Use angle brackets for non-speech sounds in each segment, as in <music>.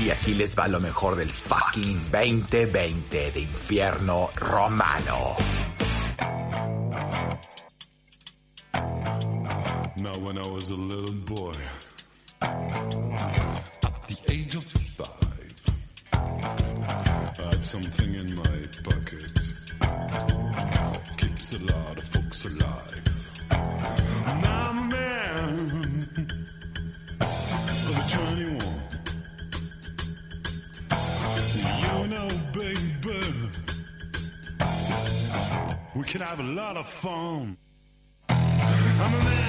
Y aquí les va lo mejor del fucking 2020 de infierno romano. Now, when I was a little boy, at the age of five, I had something in my pocket. Keeps a lot of folks alive.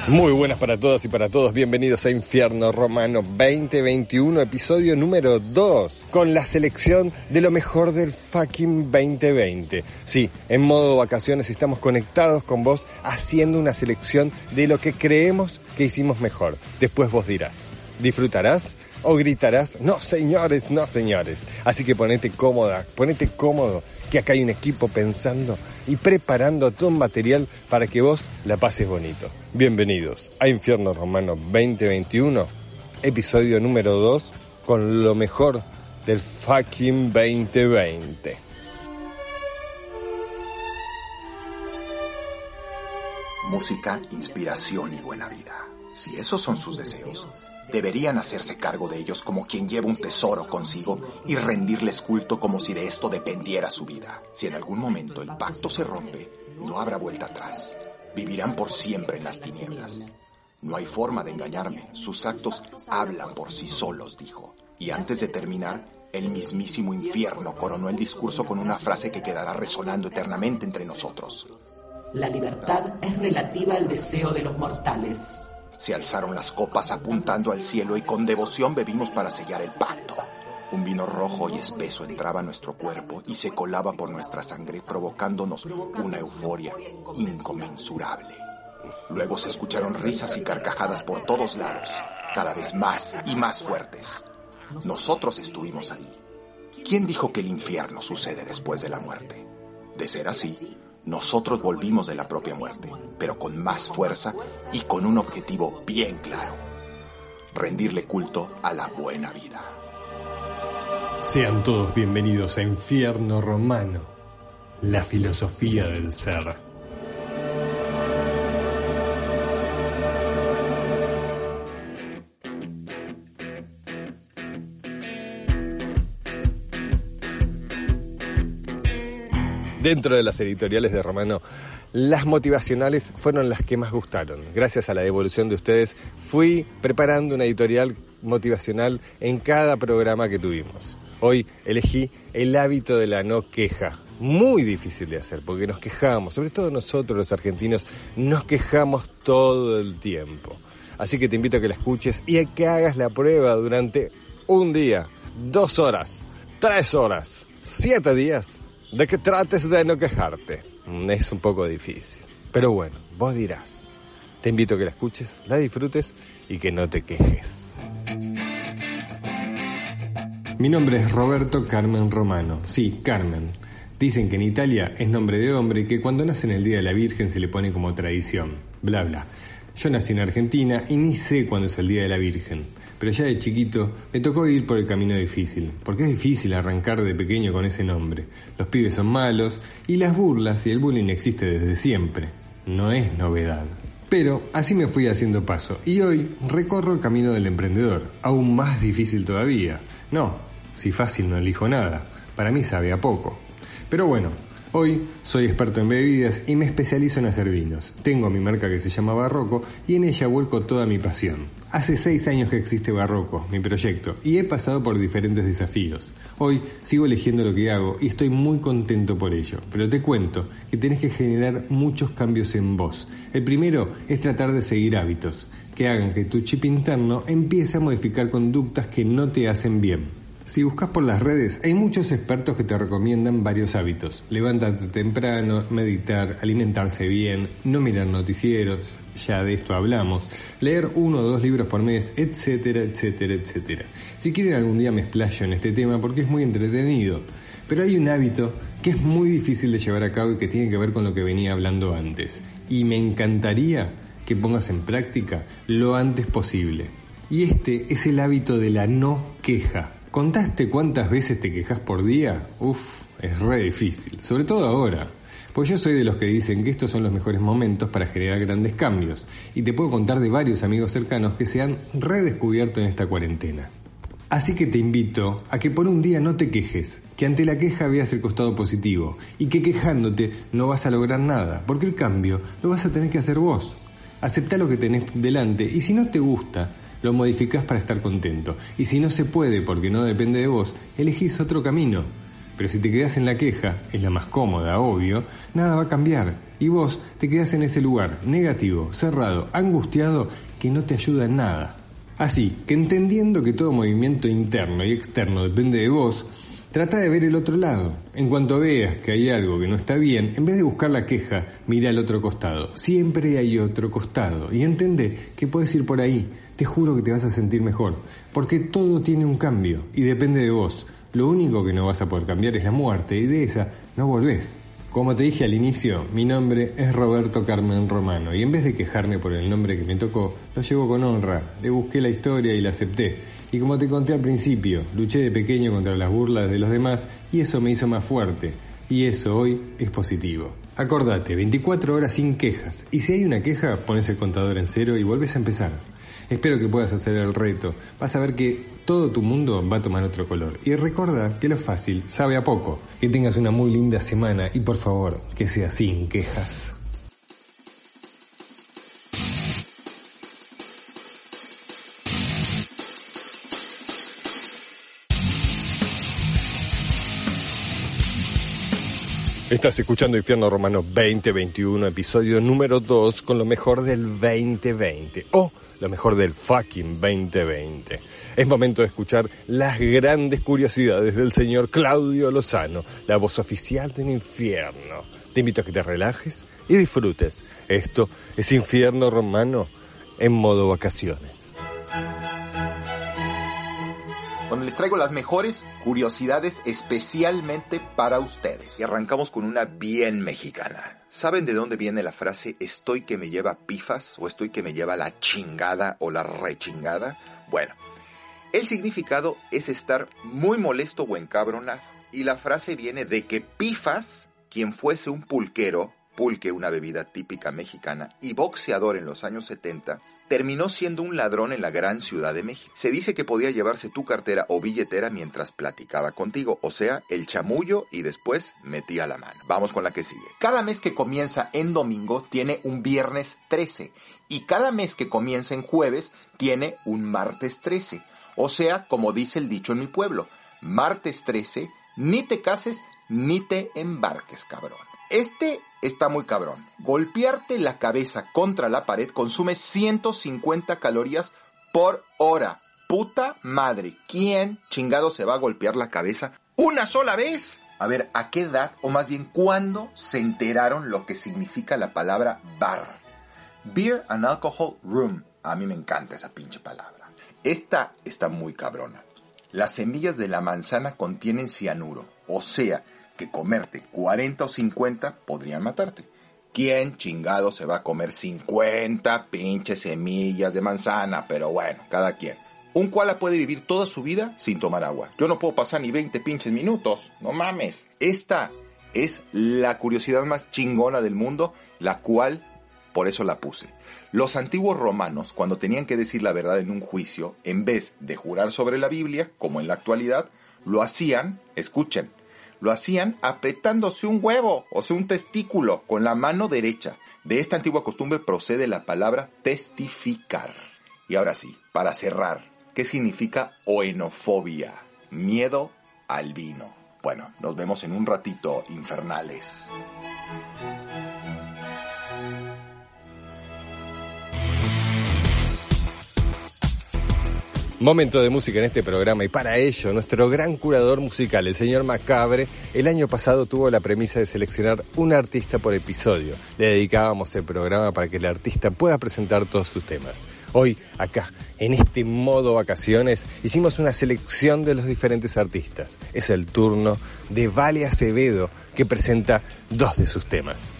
Muy buenas para todas y para todos, bienvenidos a Infierno Romano 2021, episodio número 2, con la selección de lo mejor del fucking 2020. Sí, en modo vacaciones estamos conectados con vos haciendo una selección de lo que creemos que hicimos mejor. Después vos dirás, ¿disfrutarás? ¿O gritarás? No, señores, no, señores. Así que ponete cómoda, ponete cómodo, que acá hay un equipo pensando y preparando todo un material para que vos la pases bonito. Bienvenidos a Infierno Romano 2021, episodio número 2, con lo mejor del fucking 2020. Música, inspiración y buena vida. Si esos son sus deseos, deberían hacerse cargo de ellos como quien lleva un tesoro consigo y rendirles culto como si de esto dependiera su vida. Si en algún momento el pacto se rompe, no habrá vuelta atrás. Vivirán por siempre en las tinieblas. No hay forma de engañarme. Sus actos hablan por sí solos, dijo. Y antes de terminar, el mismísimo infierno coronó el discurso con una frase que quedará resonando eternamente entre nosotros. La libertad es relativa al deseo de los mortales. Se alzaron las copas apuntando al cielo y con devoción bebimos para sellar el pacto. Un vino rojo y espeso entraba a nuestro cuerpo y se colaba por nuestra sangre provocándonos una euforia inconmensurable. Luego se escucharon risas y carcajadas por todos lados, cada vez más y más fuertes. Nosotros estuvimos ahí. ¿Quién dijo que el infierno sucede después de la muerte? De ser así, nosotros volvimos de la propia muerte, pero con más fuerza y con un objetivo bien claro. Rendirle culto a la buena vida. Sean todos bienvenidos a Infierno Romano, la filosofía del ser. Dentro de las editoriales de Romano, las motivacionales fueron las que más gustaron. Gracias a la devolución de ustedes, fui preparando una editorial motivacional en cada programa que tuvimos. Hoy elegí el hábito de la no queja. Muy difícil de hacer porque nos quejamos, sobre todo nosotros los argentinos, nos quejamos todo el tiempo. Así que te invito a que la escuches y a que hagas la prueba durante un día, dos horas, tres horas, siete días de que trates de no quejarte. Es un poco difícil. Pero bueno, vos dirás. Te invito a que la escuches, la disfrutes y que no te quejes. Mi nombre es Roberto Carmen Romano. Sí, Carmen. Dicen que en Italia es nombre de hombre que cuando nace en el Día de la Virgen se le pone como tradición. Bla, bla. Yo nací en Argentina y ni sé cuándo es el Día de la Virgen pero ya de chiquito me tocó ir por el camino difícil, porque es difícil arrancar de pequeño con ese nombre. Los pibes son malos y las burlas y el bullying existe desde siempre. No es novedad. Pero así me fui haciendo paso y hoy recorro el camino del emprendedor, aún más difícil todavía. No, si fácil no elijo nada, para mí sabe a poco. Pero bueno, Hoy soy experto en bebidas y me especializo en hacer vinos. Tengo mi marca que se llama Barroco y en ella vuelco toda mi pasión. Hace seis años que existe Barroco, mi proyecto, y he pasado por diferentes desafíos. Hoy sigo eligiendo lo que hago y estoy muy contento por ello, pero te cuento que tenés que generar muchos cambios en vos. El primero es tratar de seguir hábitos que hagan que tu chip interno empiece a modificar conductas que no te hacen bien. Si buscas por las redes, hay muchos expertos que te recomiendan varios hábitos. Levantarte temprano, meditar, alimentarse bien, no mirar noticieros, ya de esto hablamos, leer uno o dos libros por mes, etcétera, etcétera, etcétera. Si quieren algún día me explayo en este tema porque es muy entretenido. Pero hay un hábito que es muy difícil de llevar a cabo y que tiene que ver con lo que venía hablando antes. Y me encantaría que pongas en práctica lo antes posible. Y este es el hábito de la no queja. ¿Contaste cuántas veces te quejas por día? Uf, es re difícil, sobre todo ahora. Pues yo soy de los que dicen que estos son los mejores momentos para generar grandes cambios, y te puedo contar de varios amigos cercanos que se han redescubierto en esta cuarentena. Así que te invito a que por un día no te quejes, que ante la queja veas el costado positivo, y que quejándote no vas a lograr nada, porque el cambio lo vas a tener que hacer vos. Aceptá lo que tenés delante, y si no te gusta, lo modificás para estar contento. Y si no se puede porque no depende de vos, elegís otro camino. Pero si te quedás en la queja, es la más cómoda, obvio, nada va a cambiar. Y vos te quedás en ese lugar, negativo, cerrado, angustiado, que no te ayuda en nada. Así que entendiendo que todo movimiento interno y externo depende de vos, trata de ver el otro lado. En cuanto veas que hay algo que no está bien, en vez de buscar la queja, mira al otro costado. Siempre hay otro costado. Y entende que puedes ir por ahí. Te juro que te vas a sentir mejor. Porque todo tiene un cambio y depende de vos. Lo único que no vas a poder cambiar es la muerte y de esa no volvés. Como te dije al inicio, mi nombre es Roberto Carmen Romano y en vez de quejarme por el nombre que me tocó, lo llevo con honra, le busqué la historia y la acepté. Y como te conté al principio, luché de pequeño contra las burlas de los demás y eso me hizo más fuerte. Y eso hoy es positivo. Acordate, 24 horas sin quejas. Y si hay una queja, pones el contador en cero y volvés a empezar. Espero que puedas hacer el reto. Vas a ver que todo tu mundo va a tomar otro color. Y recuerda que lo fácil sabe a poco. Que tengas una muy linda semana y por favor, que sea sin quejas. Estás escuchando Infierno Romano 2021, episodio número 2, con lo mejor del 2020. O lo mejor del fucking 2020. Es momento de escuchar las grandes curiosidades del señor Claudio Lozano, la voz oficial del infierno. Te invito a que te relajes y disfrutes. Esto es Infierno Romano en modo vacaciones. Bueno, les traigo las mejores curiosidades especialmente para ustedes. Y arrancamos con una bien mexicana. ¿Saben de dónde viene la frase estoy que me lleva pifas o estoy que me lleva la chingada o la rechingada? Bueno, el significado es estar muy molesto o encabronado. Y la frase viene de que pifas, quien fuese un pulquero, pulque una bebida típica mexicana, y boxeador en los años 70, terminó siendo un ladrón en la gran ciudad de México. Se dice que podía llevarse tu cartera o billetera mientras platicaba contigo, o sea, el chamullo y después metía la mano. Vamos con la que sigue. Cada mes que comienza en domingo tiene un viernes 13 y cada mes que comienza en jueves tiene un martes 13. O sea, como dice el dicho en mi pueblo, martes 13, ni te cases ni te embarques, cabrón. Este está muy cabrón. Golpearte la cabeza contra la pared consume 150 calorías por hora. Puta madre, ¿quién chingado se va a golpear la cabeza una sola vez? A ver, ¿a qué edad, o más bien cuándo, se enteraron lo que significa la palabra bar? Beer and Alcohol Room. A mí me encanta esa pinche palabra. Esta está muy cabrona. Las semillas de la manzana contienen cianuro, o sea, que comerte 40 o 50 podrían matarte. ¿Quién chingado se va a comer 50 pinches semillas de manzana? Pero bueno, cada quien. Un koala puede vivir toda su vida sin tomar agua. Yo no puedo pasar ni 20 pinches minutos. No mames. Esta es la curiosidad más chingona del mundo, la cual por eso la puse. Los antiguos romanos, cuando tenían que decir la verdad en un juicio, en vez de jurar sobre la Biblia, como en la actualidad, lo hacían, escuchen, lo hacían apretándose un huevo, o sea, un testículo, con la mano derecha. De esta antigua costumbre procede la palabra testificar. Y ahora sí, para cerrar, ¿qué significa oenofobia? Miedo al vino. Bueno, nos vemos en un ratito, infernales. Momento de música en este programa y para ello nuestro gran curador musical, el señor Macabre, el año pasado tuvo la premisa de seleccionar un artista por episodio. Le dedicábamos el programa para que el artista pueda presentar todos sus temas. Hoy, acá, en este modo vacaciones, hicimos una selección de los diferentes artistas. Es el turno de Vale Acevedo, que presenta dos de sus temas.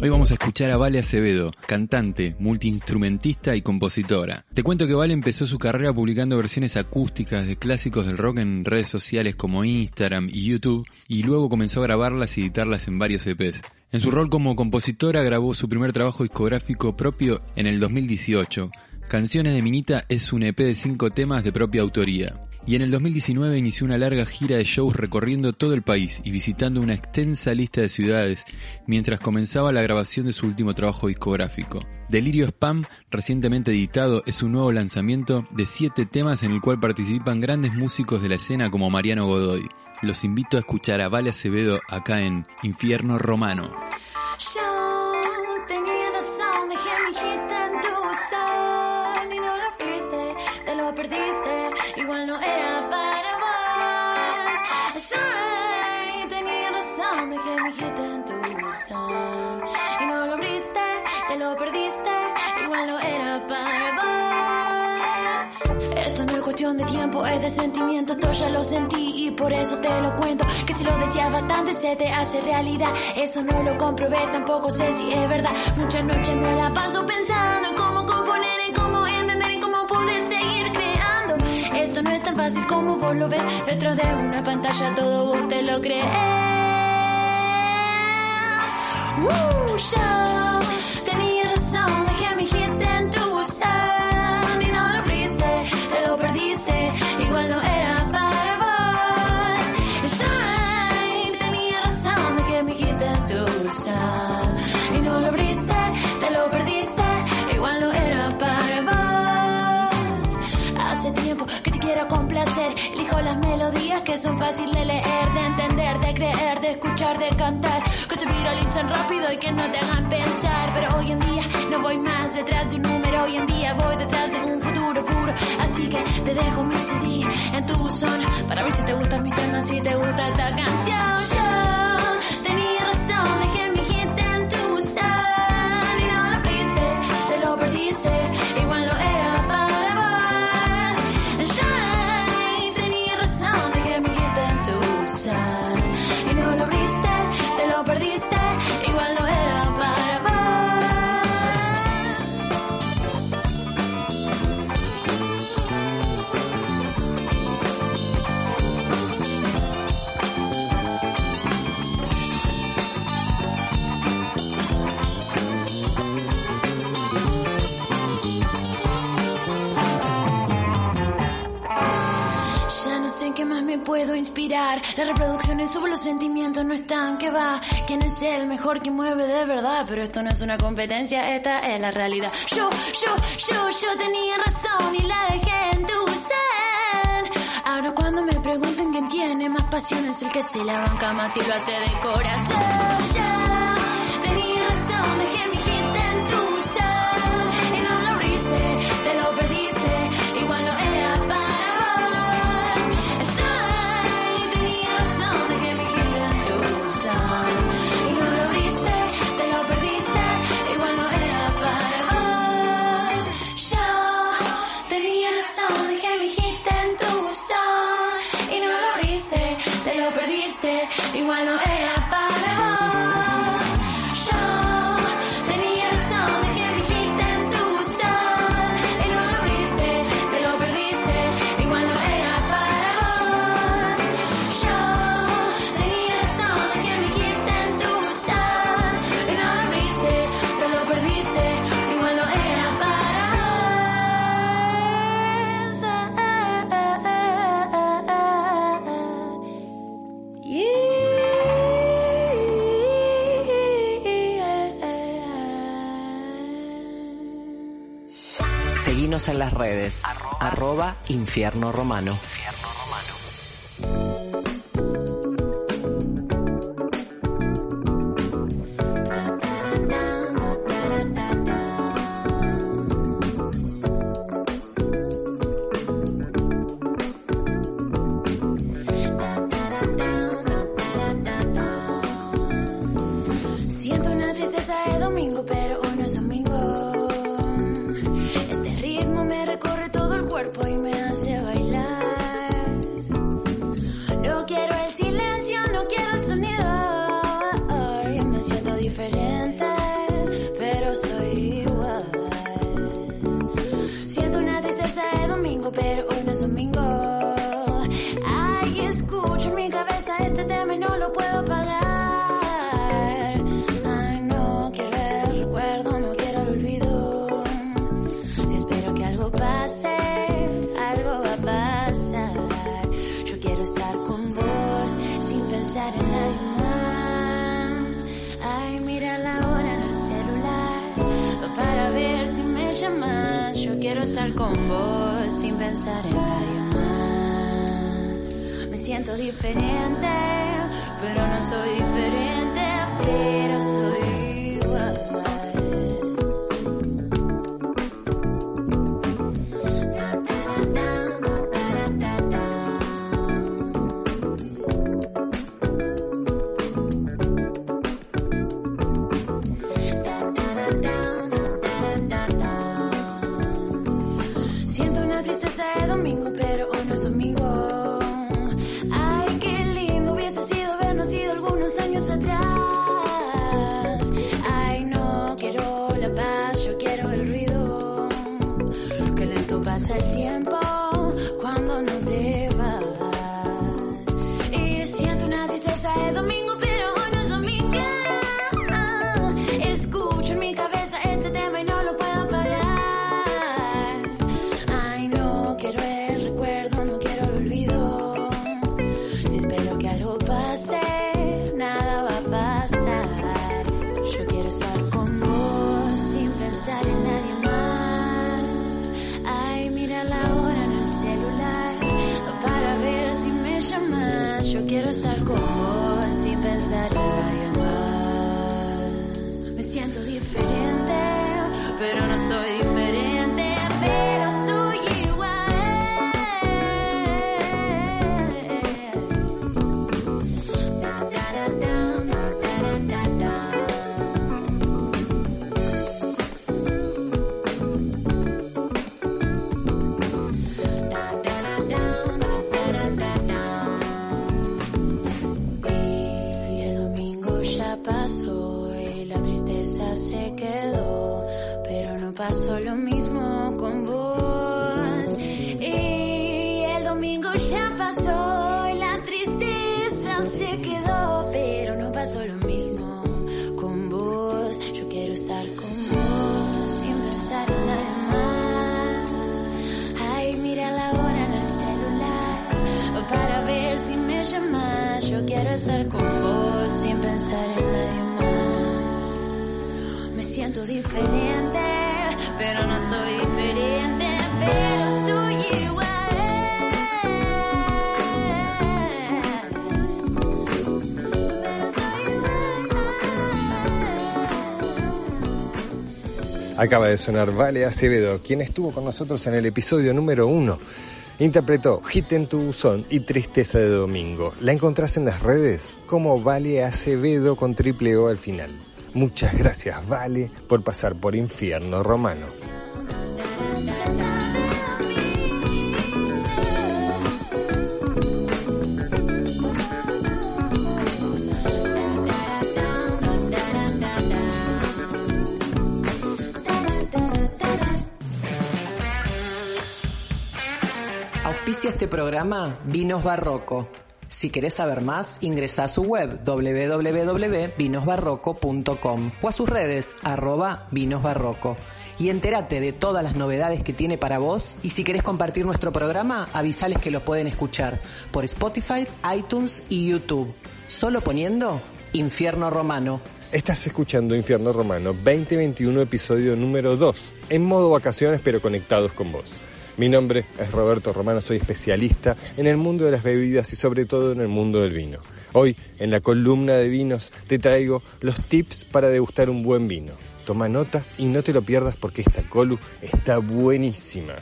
Hoy vamos a escuchar a Vale Acevedo, cantante, multiinstrumentista y compositora. Te cuento que Vale empezó su carrera publicando versiones acústicas de clásicos del rock en redes sociales como Instagram y YouTube y luego comenzó a grabarlas y editarlas en varios EPs. En su rol como compositora grabó su primer trabajo discográfico propio en el 2018. Canciones de Minita es un EP de cinco temas de propia autoría y en el 2019 inició una larga gira de shows recorriendo todo el país y visitando una extensa lista de ciudades mientras comenzaba la grabación de su último trabajo discográfico. Delirio Spam, recientemente editado, es un nuevo lanzamiento de siete temas en el cual participan grandes músicos de la escena como Mariano Godoy. Los invito a escuchar a Vale Acevedo acá en Infierno Romano. Y no lo abriste, te lo perdiste, igual no era para vos. Esto no es cuestión de tiempo, es de sentimiento, esto ya lo sentí y por eso te lo cuento. Que si lo decías bastante se te hace realidad. Eso no lo comprobé, tampoco sé si es verdad. Muchas noches me la paso pensando en cómo componer, en cómo entender, en cómo poder seguir creando. Esto no es tan fácil como vos lo ves. Detrás de una pantalla todo vos te lo crees. Uh, yo tenía razón, son fáciles de leer, de entender, de creer, de escuchar, de cantar, que se viralicen rápido y que no te hagan pensar. Pero hoy en día no voy más detrás de un número, hoy en día voy detrás de un futuro puro. Así que te dejo mi CD en tu buzón para ver si te gustan mis temas, si te gusta esta canción. Yo puedo inspirar. Las reproducciones sobre los sentimientos no están, que va. ¿Quién es el mejor que mueve de verdad? Pero esto no es una competencia, esta es la realidad. Yo, yo, yo, yo tenía razón y la dejé en tu ser. Ahora cuando me pregunten quién tiene más pasión es el que se la banca más y lo hace de corazón. Yo Seguinos en las redes. Arroba Infierno Romano. Acaba de sonar Vale Acevedo, quien estuvo con nosotros en el episodio número uno. Interpretó Hit en tu buzón y Tristeza de Domingo. La encontrás en las redes como Vale Acevedo con triple O al final. Muchas gracias, Vale, por pasar por Infierno Romano. Este programa Vinos Barroco. Si querés saber más, ingresa a su web www.vinosbarroco.com o a sus redes arroba vinosbarroco y entérate de todas las novedades que tiene para vos y si querés compartir nuestro programa, avisales que lo pueden escuchar por Spotify, iTunes y YouTube. Solo poniendo Infierno Romano. Estás escuchando Infierno Romano 2021 episodio número 2, en modo vacaciones pero conectados con vos. Mi nombre es Roberto Romano, soy especialista en el mundo de las bebidas y sobre todo en el mundo del vino. Hoy, en la columna de vinos, te traigo los tips para degustar un buen vino. Toma nota y no te lo pierdas porque esta colu está buenísima.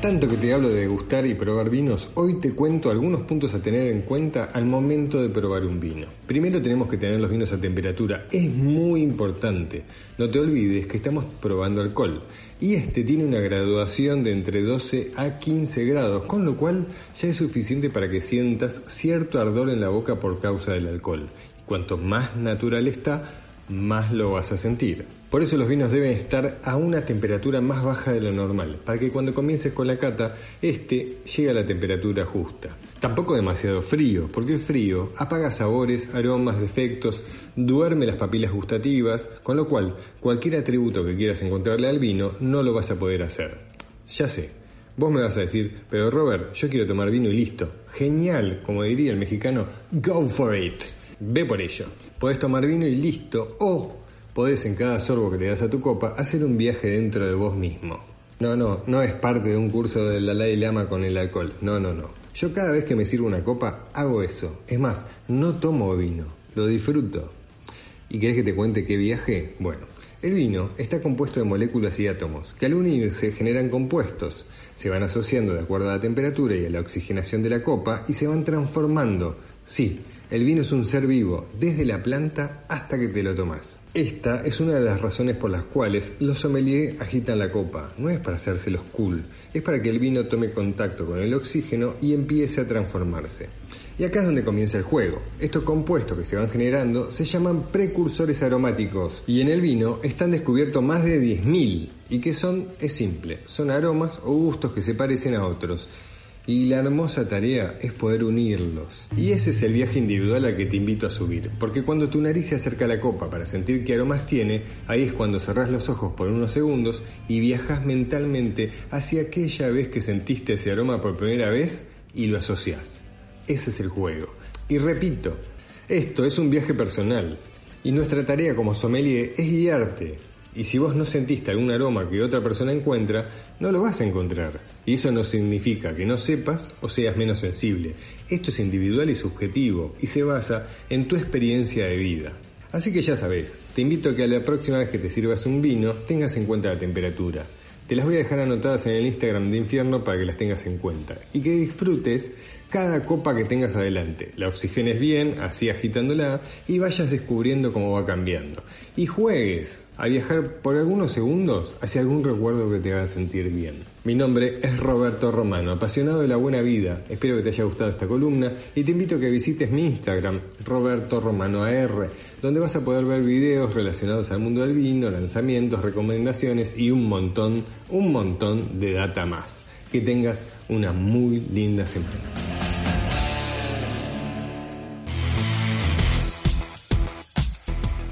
Tanto que te hablo de degustar y probar vinos, hoy te cuento algunos puntos a tener en cuenta al momento de probar un vino. Primero tenemos que tener los vinos a temperatura, es muy importante. No te olvides que estamos probando alcohol y este tiene una graduación de entre 12 a 15 grados, con lo cual ya es suficiente para que sientas cierto ardor en la boca por causa del alcohol. Y cuanto más natural está, más lo vas a sentir. Por eso los vinos deben estar a una temperatura más baja de lo normal, para que cuando comiences con la cata, este llegue a la temperatura justa. Tampoco demasiado frío, porque el frío apaga sabores, aromas, defectos, duerme las papilas gustativas, con lo cual cualquier atributo que quieras encontrarle al vino no lo vas a poder hacer. Ya sé, vos me vas a decir, pero Robert, yo quiero tomar vino y listo. Genial, como diría el mexicano, go for it. Ve por ello. Podés tomar vino y listo, o podés en cada sorbo que le das a tu copa hacer un viaje dentro de vos mismo. No, no, no es parte de un curso de la ley Lama con el alcohol. No, no, no. Yo cada vez que me sirvo una copa hago eso. Es más, no tomo vino, lo disfruto. ¿Y querés que te cuente qué viaje? Bueno, el vino está compuesto de moléculas y átomos, que al unirse generan compuestos. Se van asociando de acuerdo a la temperatura y a la oxigenación de la copa y se van transformando. Sí, el vino es un ser vivo, desde la planta hasta que te lo tomas. Esta es una de las razones por las cuales los sommeliers agitan la copa. No es para hacérselos cool, es para que el vino tome contacto con el oxígeno y empiece a transformarse. Y acá es donde comienza el juego. Estos compuestos que se van generando se llaman precursores aromáticos y en el vino están descubiertos más de 10.000. ¿Y qué son? Es simple, son aromas o gustos que se parecen a otros y la hermosa tarea es poder unirlos. Y ese es el viaje individual al que te invito a subir, porque cuando tu nariz se acerca a la copa para sentir qué aromas tiene, ahí es cuando cerrás los ojos por unos segundos y viajas mentalmente hacia aquella vez que sentiste ese aroma por primera vez y lo asociás. Ese es el juego. Y repito, esto es un viaje personal. Y nuestra tarea como sommelier es guiarte, y si vos no sentiste algún aroma que otra persona encuentra, no lo vas a encontrar. Y eso no significa que no sepas o seas menos sensible. Esto es individual y subjetivo y se basa en tu experiencia de vida. Así que ya sabes, te invito a que a la próxima vez que te sirvas un vino tengas en cuenta la temperatura. Te las voy a dejar anotadas en el Instagram de Infierno para que las tengas en cuenta y que disfrutes cada copa que tengas adelante. La oxigenes bien, así agitándola, y vayas descubriendo cómo va cambiando. Y juegues a viajar por algunos segundos hacia algún recuerdo que te haga sentir bien. Mi nombre es Roberto Romano, apasionado de la buena vida. Espero que te haya gustado esta columna y te invito a que visites mi Instagram, Roberto Romano AR, donde vas a poder ver videos relacionados al mundo del vino, lanzamientos, recomendaciones y un montón, un montón de data más. Que tengas una muy linda semana.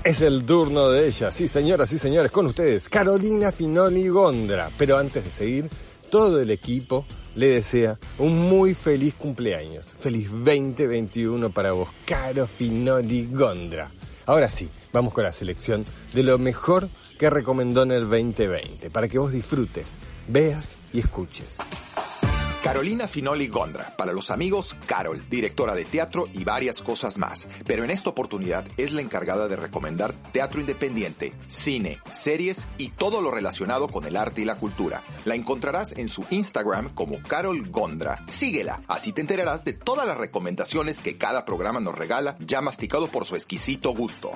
Es el turno de ella, sí señoras y señores, con ustedes, Carolina Finoli Gondra. Pero antes de seguir, todo el equipo le desea un muy feliz cumpleaños. Feliz 2021 para vos, Caro Finoli Gondra. Ahora sí, vamos con la selección de lo mejor que recomendó en el 2020, para que vos disfrutes, veas y escuches. Carolina Finoli Gondra, para los amigos Carol, directora de teatro y varias cosas más. Pero en esta oportunidad es la encargada de recomendar teatro independiente, cine, series y todo lo relacionado con el arte y la cultura. La encontrarás en su Instagram como Carol Gondra. Síguela, así te enterarás de todas las recomendaciones que cada programa nos regala, ya masticado por su exquisito gusto.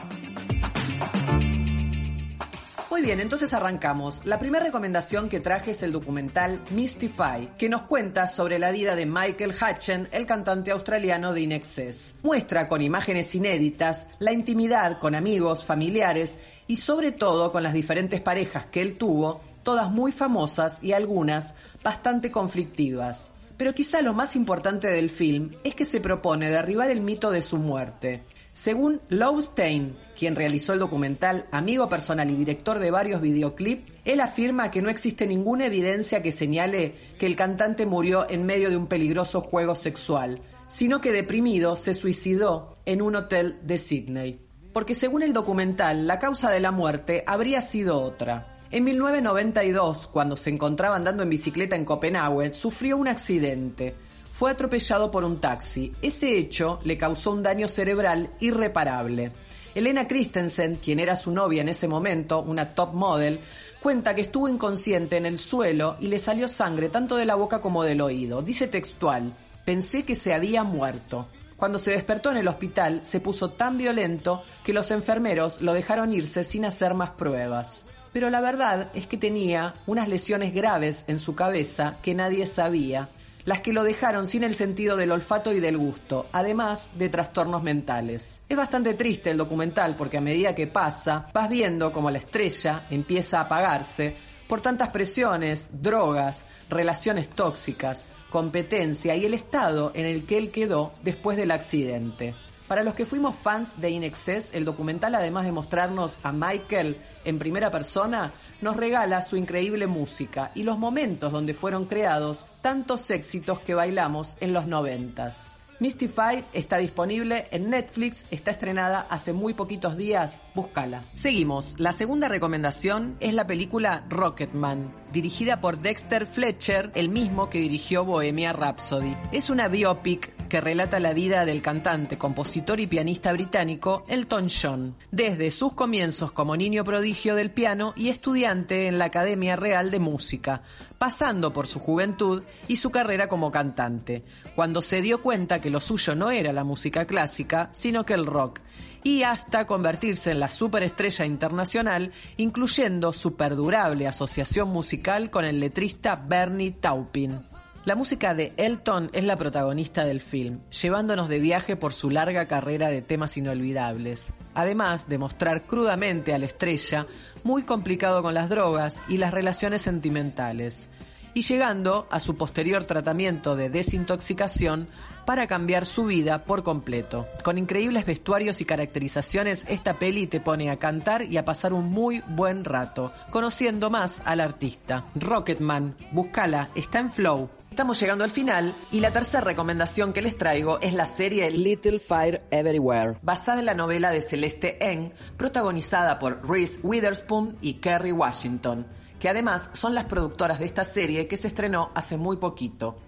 Muy bien, entonces arrancamos. La primera recomendación que traje es el documental Mystify, que nos cuenta sobre la vida de Michael Hutchen, el cantante australiano de Inexcess. Muestra con imágenes inéditas la intimidad con amigos, familiares y sobre todo con las diferentes parejas que él tuvo, todas muy famosas y algunas bastante conflictivas. Pero quizá lo más importante del film es que se propone derribar el mito de su muerte. Según Lou Stein, quien realizó el documental, amigo personal y director de varios videoclips, él afirma que no existe ninguna evidencia que señale que el cantante murió en medio de un peligroso juego sexual, sino que deprimido se suicidó en un hotel de Sydney. Porque según el documental, la causa de la muerte habría sido otra. En 1992, cuando se encontraba andando en bicicleta en Copenhague, sufrió un accidente fue atropellado por un taxi. Ese hecho le causó un daño cerebral irreparable. Elena Christensen, quien era su novia en ese momento, una top model, cuenta que estuvo inconsciente en el suelo y le salió sangre tanto de la boca como del oído. Dice textual, pensé que se había muerto. Cuando se despertó en el hospital se puso tan violento que los enfermeros lo dejaron irse sin hacer más pruebas. Pero la verdad es que tenía unas lesiones graves en su cabeza que nadie sabía las que lo dejaron sin el sentido del olfato y del gusto, además de trastornos mentales. Es bastante triste el documental porque a medida que pasa, vas viendo como la estrella empieza a apagarse por tantas presiones, drogas, relaciones tóxicas, competencia y el estado en el que él quedó después del accidente. Para los que fuimos fans de In Excess, el documental, además de mostrarnos a Michael en primera persona, nos regala su increíble música y los momentos donde fueron creados tantos éxitos que bailamos en los noventas. Mystified está disponible en Netflix, está estrenada hace muy poquitos días, búscala. Seguimos, la segunda recomendación es la película Rocketman, dirigida por Dexter Fletcher, el mismo que dirigió Bohemia Rhapsody. Es una biopic que relata la vida del cantante, compositor y pianista británico Elton John, desde sus comienzos como niño prodigio del piano y estudiante en la Academia Real de Música, pasando por su juventud y su carrera como cantante, cuando se dio cuenta que lo suyo no era la música clásica, sino que el rock, y hasta convertirse en la superestrella internacional, incluyendo su perdurable asociación musical con el letrista Bernie Taupin. La música de Elton es la protagonista del film, llevándonos de viaje por su larga carrera de temas inolvidables, además de mostrar crudamente a la estrella muy complicado con las drogas y las relaciones sentimentales, y llegando a su posterior tratamiento de desintoxicación para cambiar su vida por completo. Con increíbles vestuarios y caracterizaciones, esta peli te pone a cantar y a pasar un muy buen rato, conociendo más al artista. Rocketman, búscala, está en Flow. Estamos llegando al final y la tercera recomendación que les traigo es la serie Little Fire Everywhere, basada en la novela de Celeste Ng, protagonizada por Reese Witherspoon y Kerry Washington, que además son las productoras de esta serie que se estrenó hace muy poquito.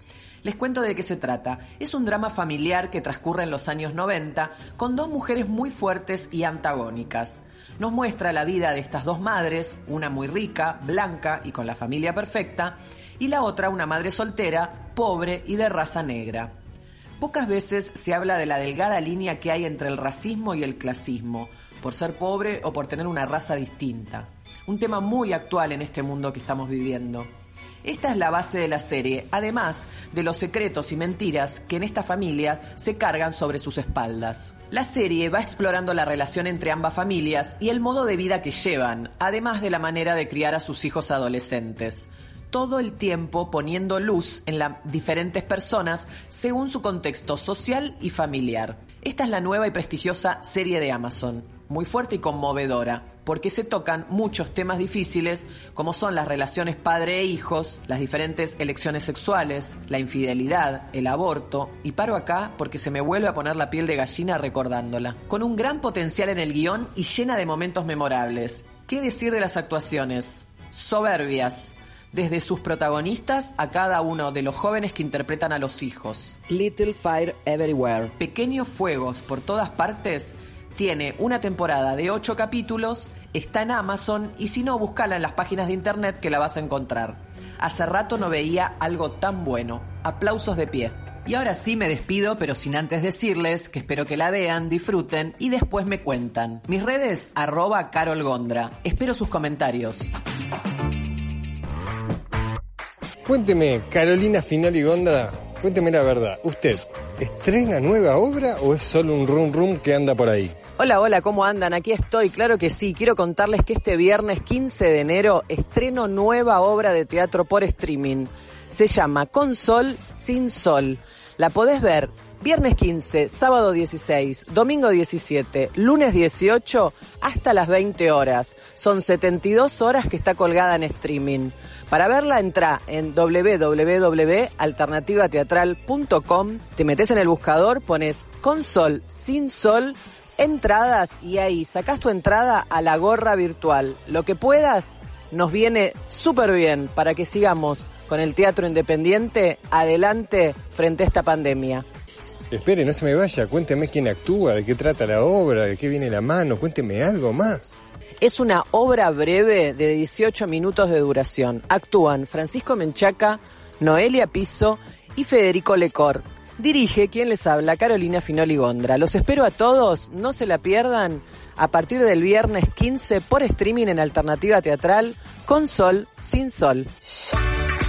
Les cuento de qué se trata. Es un drama familiar que transcurre en los años 90 con dos mujeres muy fuertes y antagónicas. Nos muestra la vida de estas dos madres, una muy rica, blanca y con la familia perfecta, y la otra una madre soltera, pobre y de raza negra. Pocas veces se habla de la delgada línea que hay entre el racismo y el clasismo, por ser pobre o por tener una raza distinta. Un tema muy actual en este mundo que estamos viviendo. Esta es la base de la serie, además de los secretos y mentiras que en esta familia se cargan sobre sus espaldas. La serie va explorando la relación entre ambas familias y el modo de vida que llevan, además de la manera de criar a sus hijos adolescentes todo el tiempo poniendo luz en las diferentes personas según su contexto social y familiar. Esta es la nueva y prestigiosa serie de Amazon, muy fuerte y conmovedora, porque se tocan muchos temas difíciles como son las relaciones padre e hijos, las diferentes elecciones sexuales, la infidelidad, el aborto, y paro acá porque se me vuelve a poner la piel de gallina recordándola. Con un gran potencial en el guion y llena de momentos memorables. ¿Qué decir de las actuaciones? Soberbias, desde sus protagonistas a cada uno de los jóvenes que interpretan a los hijos. Little Fire Everywhere. Pequeños fuegos por todas partes. Tiene una temporada de 8 capítulos, está en Amazon y si no, búscala en las páginas de internet que la vas a encontrar. Hace rato no veía algo tan bueno. Aplausos de pie. Y ahora sí me despido, pero sin antes decirles que espero que la vean, disfruten y después me cuentan. Mis redes, arroba Carol Gondra. Espero sus comentarios. Cuénteme, Carolina Final y Gondra, cuénteme la verdad. ¿Usted estrena nueva obra o es solo un rum rum que anda por ahí? Hola, hola, ¿cómo andan? Aquí estoy, claro que sí. Quiero contarles que este viernes 15 de enero estreno nueva obra de teatro por streaming. Se llama Con Sol, Sin Sol. La podés ver viernes 15, sábado 16, domingo 17, lunes 18 hasta las 20 horas. Son 72 horas que está colgada en streaming. Para verla entra en www.alternativateatral.com, te metes en el buscador, pones con sol, sin sol, entradas y ahí sacás tu entrada a la gorra virtual. Lo que puedas nos viene súper bien para que sigamos con el teatro independiente adelante frente a esta pandemia. Espere, no se me vaya, cuénteme quién actúa, de qué trata la obra, de qué viene la mano, cuénteme algo más. Es una obra breve de 18 minutos de duración. Actúan Francisco Menchaca, Noelia Piso y Federico Lecor. Dirige quien les habla, Carolina Finoli Gondra. Los espero a todos, no se la pierdan, a partir del viernes 15 por streaming en Alternativa Teatral, con Sol, sin Sol.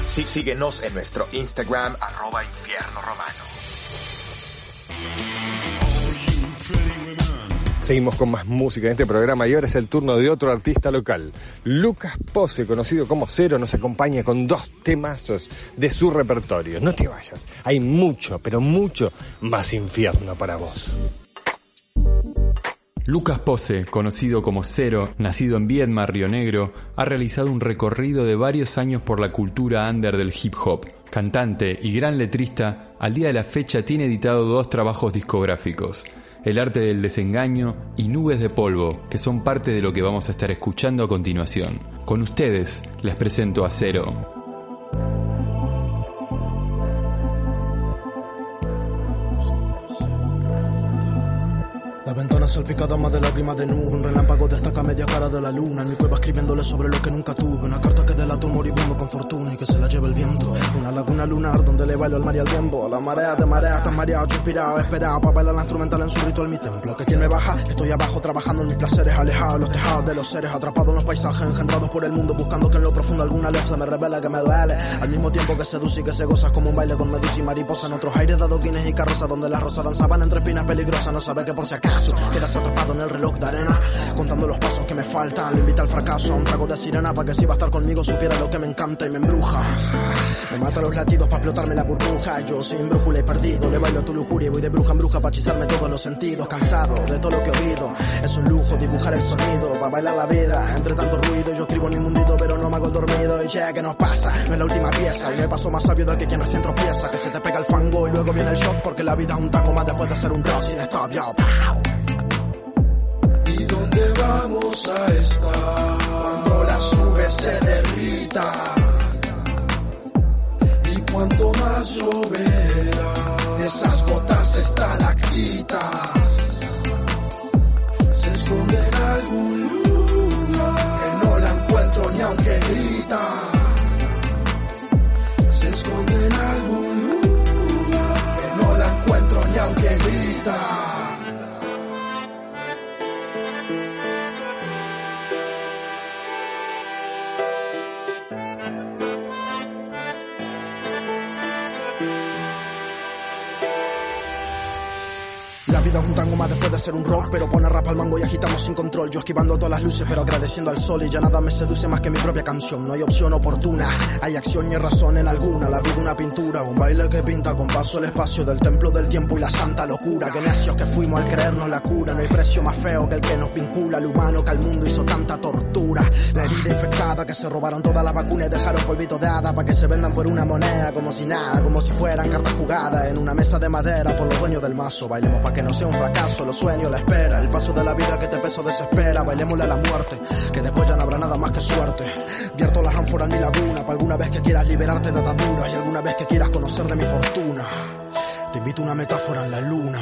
Sí, síguenos en nuestro Instagram, arroba infierno romano. Seguimos con más música en este programa y ahora es el turno de otro artista local. Lucas Pose, conocido como Cero, nos acompaña con dos temazos de su repertorio. No te vayas, hay mucho, pero mucho más infierno para vos. Lucas Pose, conocido como Cero, nacido en Viedma, Río Negro, ha realizado un recorrido de varios años por la cultura under del hip hop. Cantante y gran letrista, al día de la fecha tiene editado dos trabajos discográficos, El arte del desengaño y Nubes de polvo, que son parte de lo que vamos a estar escuchando a continuación. Con ustedes les presento a Cero. La ventana salpicada más de lágrimas de nube. Un relámpago destaca media cara de la luna. En mi cueva escribiéndole sobre lo que nunca tuve. Una carta que delata un moribundo con fortuna Y que se la lleva el viento. Una laguna lunar donde le bailo al mar y al tiempo. La marea de marea tan mareado, yo inspirado Esperado para bailar la instrumental en su ritual. Mi templo Que quien me baja, estoy abajo trabajando en mis placeres. Alejados los tejados de los seres Atrapados en los paisajes engendrados por el mundo Buscando que en lo profundo alguna luz me revela que me duele. Al mismo tiempo que seduce y que se goza como un baile con medusa y mariposa En otros aires de adoquines y carrozas donde las rosas danzaban entre espinas peligrosas. No sabe que por si acaso quedas atrapado en el reloj de arena Contando los pasos que me faltan. Lo invita al fracaso a un trago de sirena Para que si va a estar conmigo supiera lo que me encanta y me embruja. Me mata los latidos para explotarme la burbuja. Yo sin brújula y perdido Le bailo a tu lujuria y voy de bruja en bruja Para hechizarme todos los sentidos. Cansado de todo lo que he oído Es un lujo dibujar el sonido Para bailar la vida. Entre tanto ruido yo escribo en mi mundito Pero no me hago dormido. Y che, ¿qué nos pasa? No es la última pieza Y me paso más sabio del que quien recién tropieza. Que se te pega el fango y luego viene el shock Porque la vida es un tango más después de hacer un drop sin stop, yo, pow. ¿Y dónde vamos a estar Cuando las nubes se derritan y cuanto más lloverá? Esas gotas estalactitas Se esconde en algún es un tango más después de ser un rock Pero pone rap al mango y agitamos sin control. Yo esquivando todas las luces pero agradeciendo al sol Y ya nada me seduce más que mi propia canción. No hay opción oportuna, hay acción y razón en alguna. La vida una pintura, un baile que pinta con paso el espacio Del templo del tiempo y la santa locura. Que necios que fuimos al creernos la cura. No hay precio más feo que el que nos vincula Al humano que al mundo hizo tanta tortura. La herida infectada que se robaron todas las vacunas Y dejaron polvito de hada para que se vendan por una moneda Como si nada, como si fueran cartas jugadas En una mesa de madera por los dueños del mazo. Bailemos para que no sea un fracaso, los sueños, la espera, el paso de la vida que te peso desespera, bailémosle a la muerte, que después ya no habrá nada más que suerte. Vierto las ánforas en mi laguna, para alguna vez que quieras liberarte de ataduras y alguna vez que quieras conocer de mi fortuna. Te invito a una metáfora en la luna.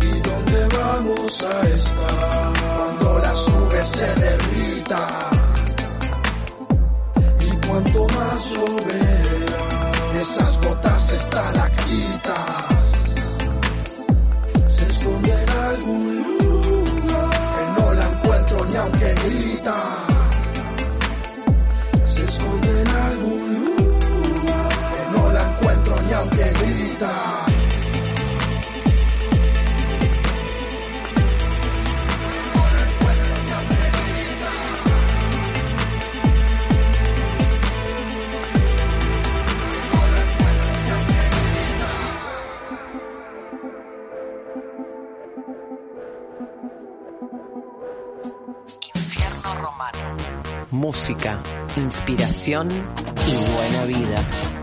¿Y dónde vamos a estar Cuando las nubes se derritan, cuanto más lloverá? esas gotas estalactitas, Se esconde en algún Música, inspiración y buena vida.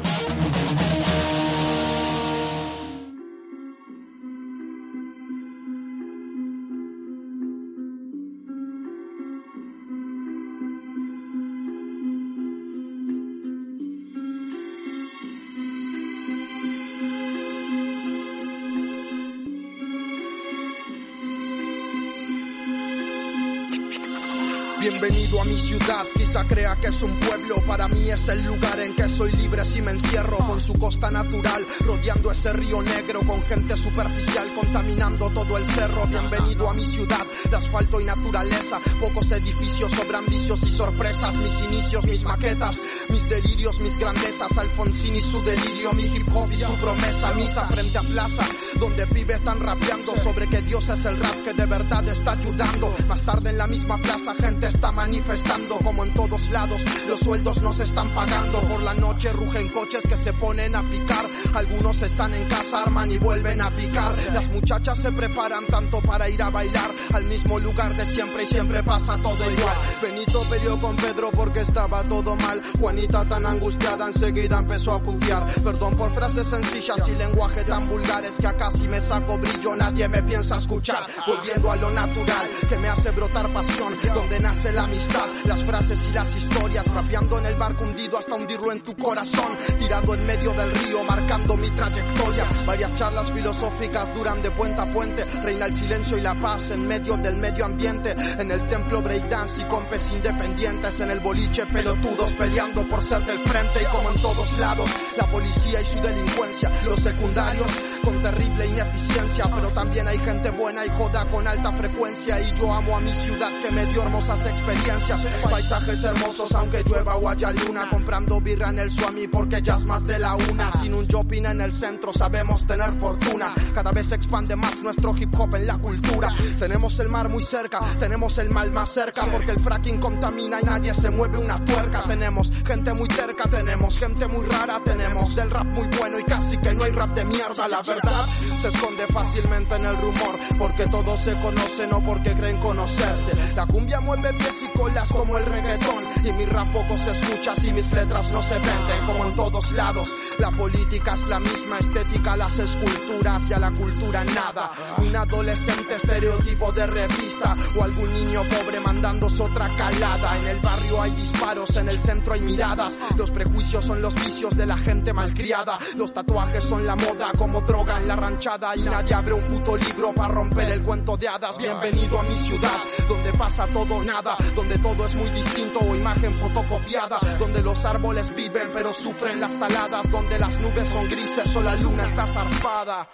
Mi ciudad, quizá crea que es un pueblo, para mí es el lugar en que soy libre si me encierro con su costa natural, rodeando ese río negro con gente superficial contaminando todo el cerro. Bienvenido a mi ciudad, de asfalto y naturaleza, pocos edificios, sobran vicios y sorpresas, mis inicios, mis maquetas, mis delirios, mis grandezas, Alfonsín y su delirio, mi hip hop y su promesa, misa frente a plaza, donde pibes están rapeando sobre que Dios es el rap que de verdad está ayudando. Más tarde en la misma plaza gente está manifestando como en todos lados los sueldos no se están pagando. Por la noche rugen coches que se ponen a picar. Algunos están en casa, arman y vuelven a picar. Las muchachas se preparan tanto para ir a bailar al mismo lugar de siempre y siempre pasa todo igual. Benito peleó con Pedro porque estaba todo mal. Juanita tan angustiada enseguida empezó a putear. Perdón por frases sencillas y lenguaje tan vulgares que acá si me saco brillo nadie me piensa escuchar. Volviendo a lo natural que me hace brotar pasión, donde nace la amistad, las frases y las historias, rapeando en el barco hundido hasta hundirlo en tu corazón, tirado en medio del río, marcando mi trayectoria. Varias charlas filosóficas duran de puente a puente, reina el silencio y la paz en medio del medio ambiente, en el templo breakdance y compes independientes, en el boliche pelotudos peleando por ser del frente y como en todos lados, la policía y su delincuencia, los secundarios con terrible ineficiencia, pero también hay gente buena y joda con alta frecuencia. Y yo amo a mi ciudad que me dio hermosas experiencias, paisajes hermosos aunque llueva o haya luna, comprando birra en el Swami porque ya es más de la una, sin un shopping en el centro sabemos tener fortuna, cada vez se expande más nuestro hip hop en la cultura, tenemos el mar muy cerca, tenemos el mal más cerca. Porque el fracking contamina y nadie se mueve una tuerca, tenemos gente muy cerca, tenemos gente muy rara, tenemos del rap muy bueno y casi que no hay rap de mierda, la verdad se esconde fácilmente en el rumor porque todos se conocen o porque creen conocerse, la cumbia mueve pies y colas como el reggaetón y mi rap poco se escucha si mis letras no se venden como en todos lados, la política es la misma estética, las esculturas y a la cultura nada, un adolescente estereotipo de revista o algún niño pobre mandándose otra calada, en el barrio hay disparos, en el centro hay miradas, los prejuicios son los vicios de la gente malcriada, los tatuajes son la moda como droga en la ranchada y nadie abre un puto libro para romper el cuento de hadas, bienvenido a mi ciudad, donde pasa todo nada, donde todo es muy distinto o imagen fotocopiada, donde los árboles viven pero sufren las taladas, donde las nubes son grises o la luna está zarpada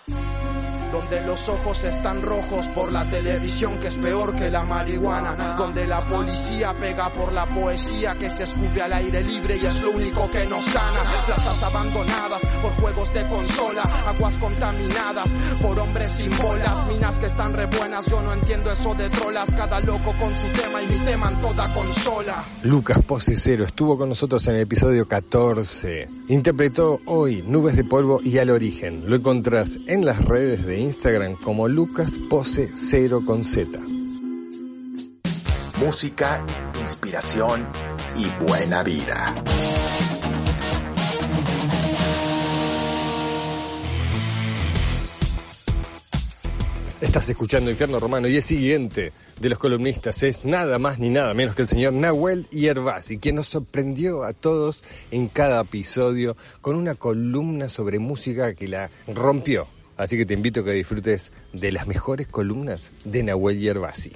donde los ojos están rojos por la televisión que es peor que la marihuana, donde la policía pega por la poesía que se escupe al aire libre y es lo único que nos sana, plazas abandonadas por juegos de consola, aguas contaminadas por hombres sin bolas, minas que están re buenas, yo no entiendo eso de trolas, cada loco con su tema y mi tema en toda consola. Lucas Posecero estuvo con nosotros en el episodio 14. Interpretó hoy Nubes de Polvo y Al Origen. Lo encontrás en las redes de Instagram como Lucas Pose 0 con Z. Música, inspiración y buena vida. Estás escuchando Infierno Romano y el siguiente de los columnistas es nada más ni nada menos que el señor Nahuel Yerbasi, quien nos sorprendió a todos en cada episodio con una columna sobre música que la rompió. Así que te invito a que disfrutes de las mejores columnas de Nahuel Yerbasi.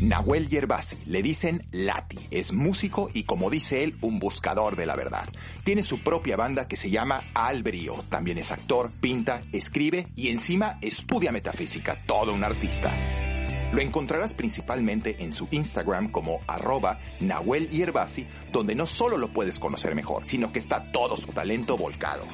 Nahuel Yerbasi, le dicen Lati, es músico y como dice él, un buscador de la verdad. Tiene su propia banda que se llama Al Brío. También es actor, pinta, escribe y encima estudia metafísica, todo un artista. Lo encontrarás principalmente en su Instagram como arroba Nahuel Yerbasi, donde no solo lo puedes conocer mejor, sino que está todo su talento volcado.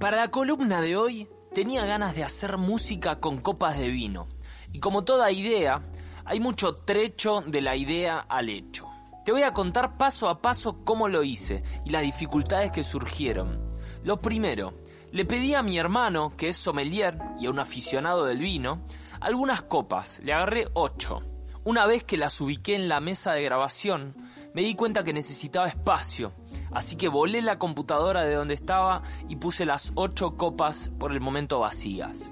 Para la columna de hoy tenía ganas de hacer música con copas de vino. Y como toda idea, hay mucho trecho de la idea al hecho. Te voy a contar paso a paso cómo lo hice y las dificultades que surgieron. Lo primero, le pedí a mi hermano, que es sommelier y a un aficionado del vino, algunas copas. Le agarré ocho. Una vez que las ubiqué en la mesa de grabación, me di cuenta que necesitaba espacio, así que volé la computadora de donde estaba y puse las ocho copas por el momento vacías.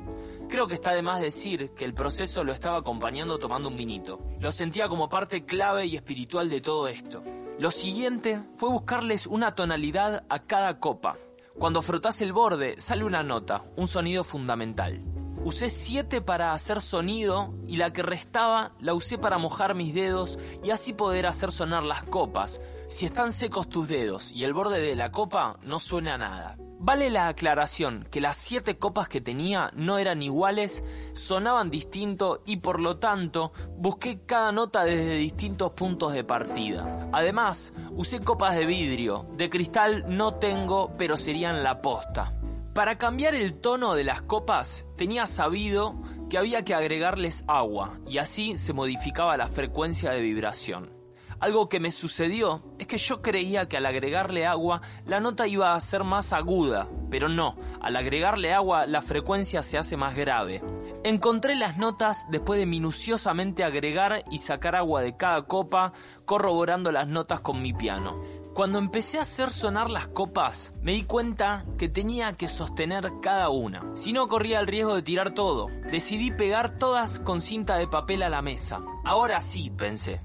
Creo que está de más decir que el proceso lo estaba acompañando tomando un vinito. Lo sentía como parte clave y espiritual de todo esto. Lo siguiente fue buscarles una tonalidad a cada copa. Cuando frotas el borde sale una nota, un sonido fundamental. Usé siete para hacer sonido y la que restaba la usé para mojar mis dedos y así poder hacer sonar las copas. Si están secos tus dedos y el borde de la copa, no suena nada. Vale la aclaración que las siete copas que tenía no eran iguales, sonaban distinto y por lo tanto busqué cada nota desde distintos puntos de partida. Además, usé copas de vidrio, de cristal no tengo, pero serían la posta. Para cambiar el tono de las copas, tenía sabido que había que agregarles agua y así se modificaba la frecuencia de vibración. Algo que me sucedió es que yo creía que al agregarle agua la nota iba a ser más aguda, pero no, al agregarle agua la frecuencia se hace más grave. Encontré las notas después de minuciosamente agregar y sacar agua de cada copa, corroborando las notas con mi piano. Cuando empecé a hacer sonar las copas, me di cuenta que tenía que sostener cada una. Si no, corría el riesgo de tirar todo. Decidí pegar todas con cinta de papel a la mesa. Ahora sí, pensé.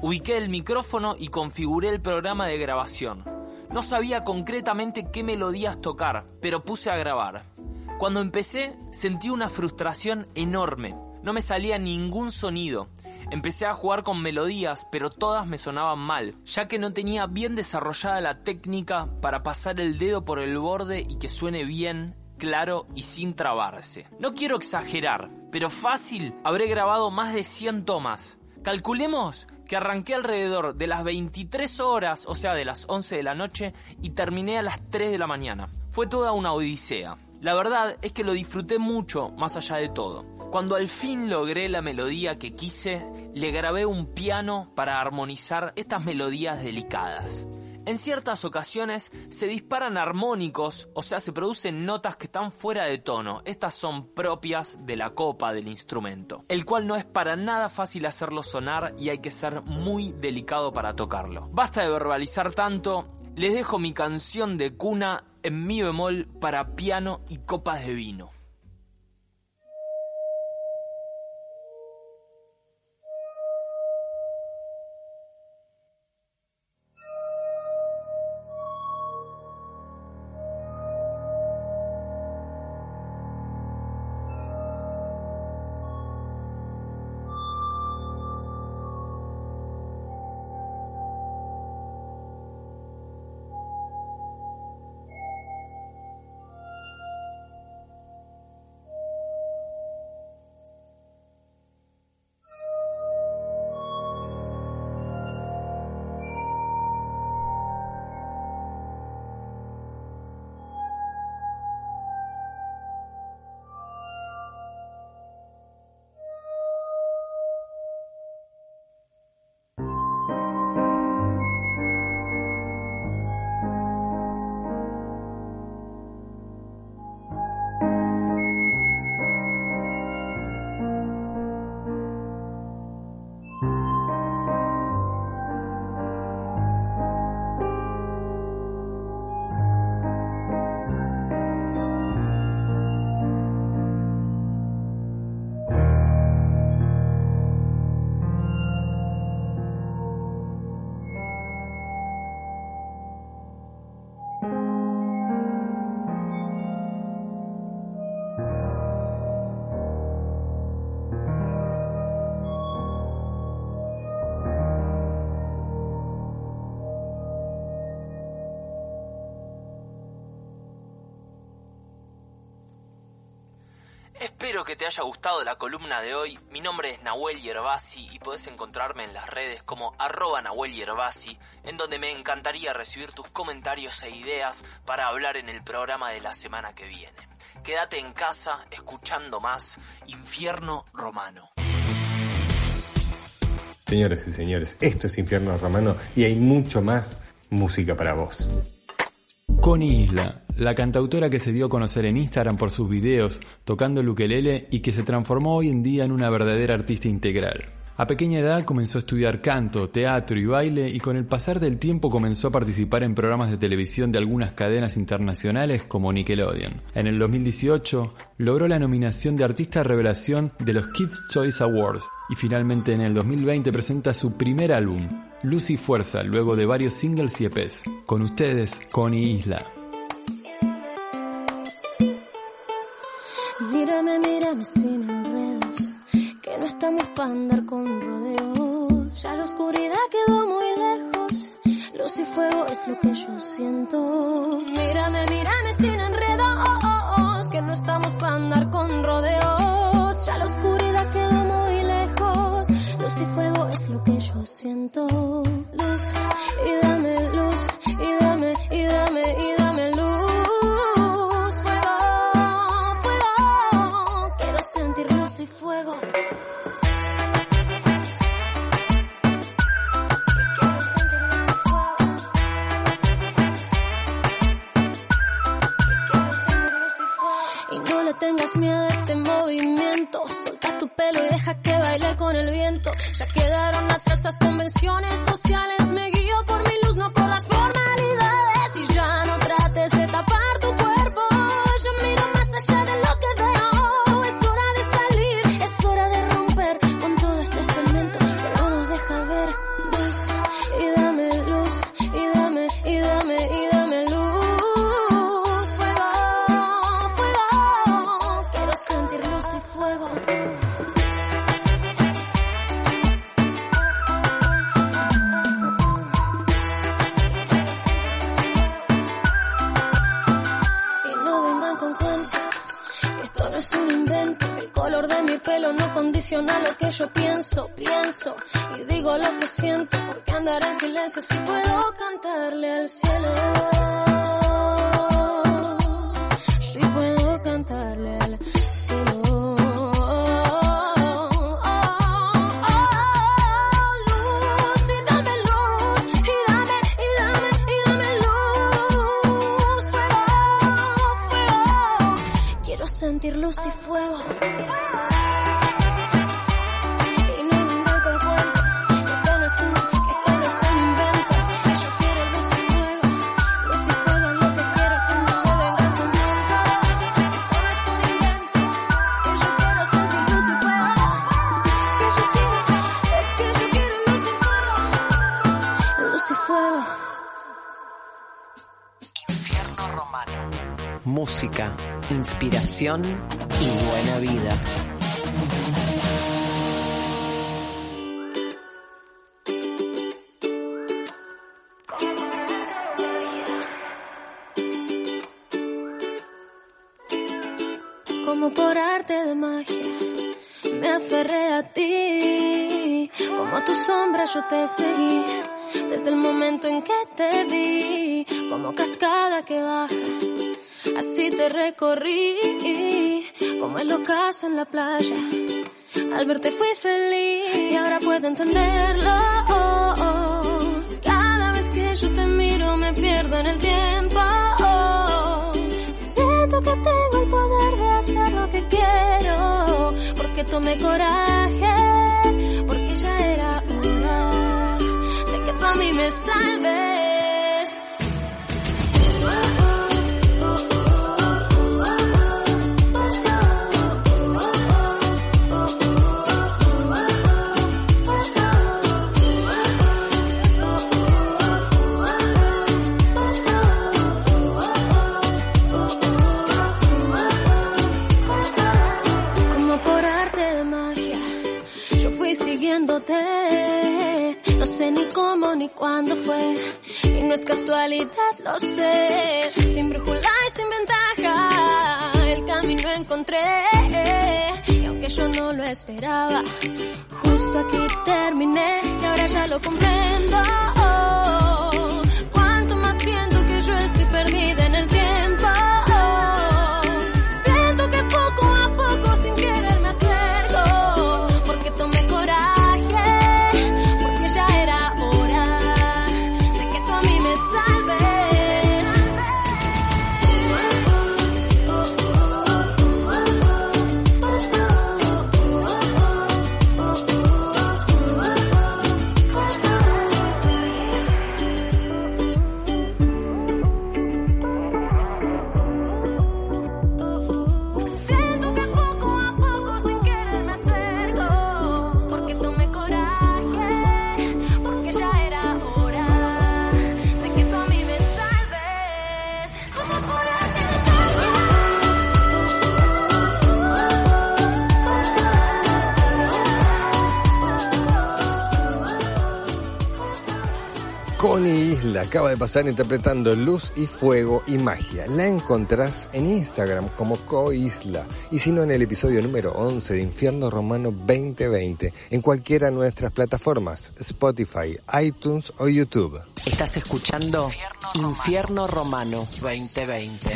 Ubiqué el micrófono y configuré el programa de grabación. No sabía concretamente qué melodías tocar, pero puse a grabar. Cuando empecé, sentí una frustración enorme. No me salía ningún sonido. Empecé a jugar con melodías, pero todas me sonaban mal, ya que no tenía bien desarrollada la técnica para pasar el dedo por el borde y que suene bien, claro y sin trabarse. No quiero exagerar, pero fácil habré grabado más de 100 tomas. Calculemos que arranqué alrededor de las 23 horas, o sea, de las 11 de la noche, y terminé a las 3 de la mañana. Fue toda una odisea. La verdad es que lo disfruté mucho más allá de todo. Cuando al fin logré la melodía que quise, le grabé un piano para armonizar estas melodías delicadas. En ciertas ocasiones se disparan armónicos, o sea, se producen notas que están fuera de tono. Estas son propias de la copa del instrumento, el cual no es para nada fácil hacerlo sonar y hay que ser muy delicado para tocarlo. Basta de verbalizar tanto, les dejo mi canción de cuna en mi bemol para piano y copas de vino. Espero que te haya gustado la columna de hoy. Mi nombre es Nahuel Yerbasi y podés encontrarme en las redes como arroba Nahuel Yerbasi, en donde me encantaría recibir tus comentarios e ideas para hablar en el programa de la semana que viene. Quédate en casa escuchando más Infierno Romano. Señoras y señores, esto es Infierno Romano y hay mucho más música para vos. Connie Isla, la cantautora que se dio a conocer en Instagram por sus videos tocando el ukelele y que se transformó hoy en día en una verdadera artista integral. A pequeña edad comenzó a estudiar canto, teatro y baile y con el pasar del tiempo comenzó a participar en programas de televisión de algunas cadenas internacionales como Nickelodeon. En el 2018 logró la nominación de Artista Revelación de los Kids Choice Awards y finalmente en el 2020 presenta su primer álbum, Lucy Fuerza, luego de varios singles y EPs. Con ustedes, Connie Isla. Para andar con rodeos. Ya la oscuridad quedó muy lejos, luz y fuego es lo que yo siento. Mírame, mírame sin enredos, que no estamos para andar con rodeos. Ya la oscuridad quedó muy lejos, luz y fuego es lo que yo siento. Luz y dame luz y dame y dame y dame tengas miedo a este movimiento. Solta tu pelo y deja que baile con el viento. Ya quedaron atrás las convenciones sociales. Y buena vida. Como por arte de magia, me aferré a ti. Como tu sombra yo te seguí. Desde el momento en que te vi, como cascada que baja, así te recorrí. Ocaso en la playa, al verte fui feliz. Y ahora puedo entenderlo. Cada vez que yo te miro, me pierdo en el tiempo. Siento que tengo el poder de hacer lo que quiero, porque tomé coraje, porque ya era hora de que tú a mí me salves. Casualidad, lo sé. Sin brújula y sin ventaja, el camino encontré. Y aunque yo no lo esperaba, justo aquí terminé. Y ahora ya lo comprendo. Cuánto más siento que yo estoy perdida en el tiempo. Isla acaba de pasar interpretando Luz y Fuego y Magia. La encontrás en Instagram como Coisla y si no en el episodio número 11 de Infierno Romano 2020 en cualquiera de nuestras plataformas, Spotify, iTunes o YouTube. Estás escuchando Infierno Romano 2020.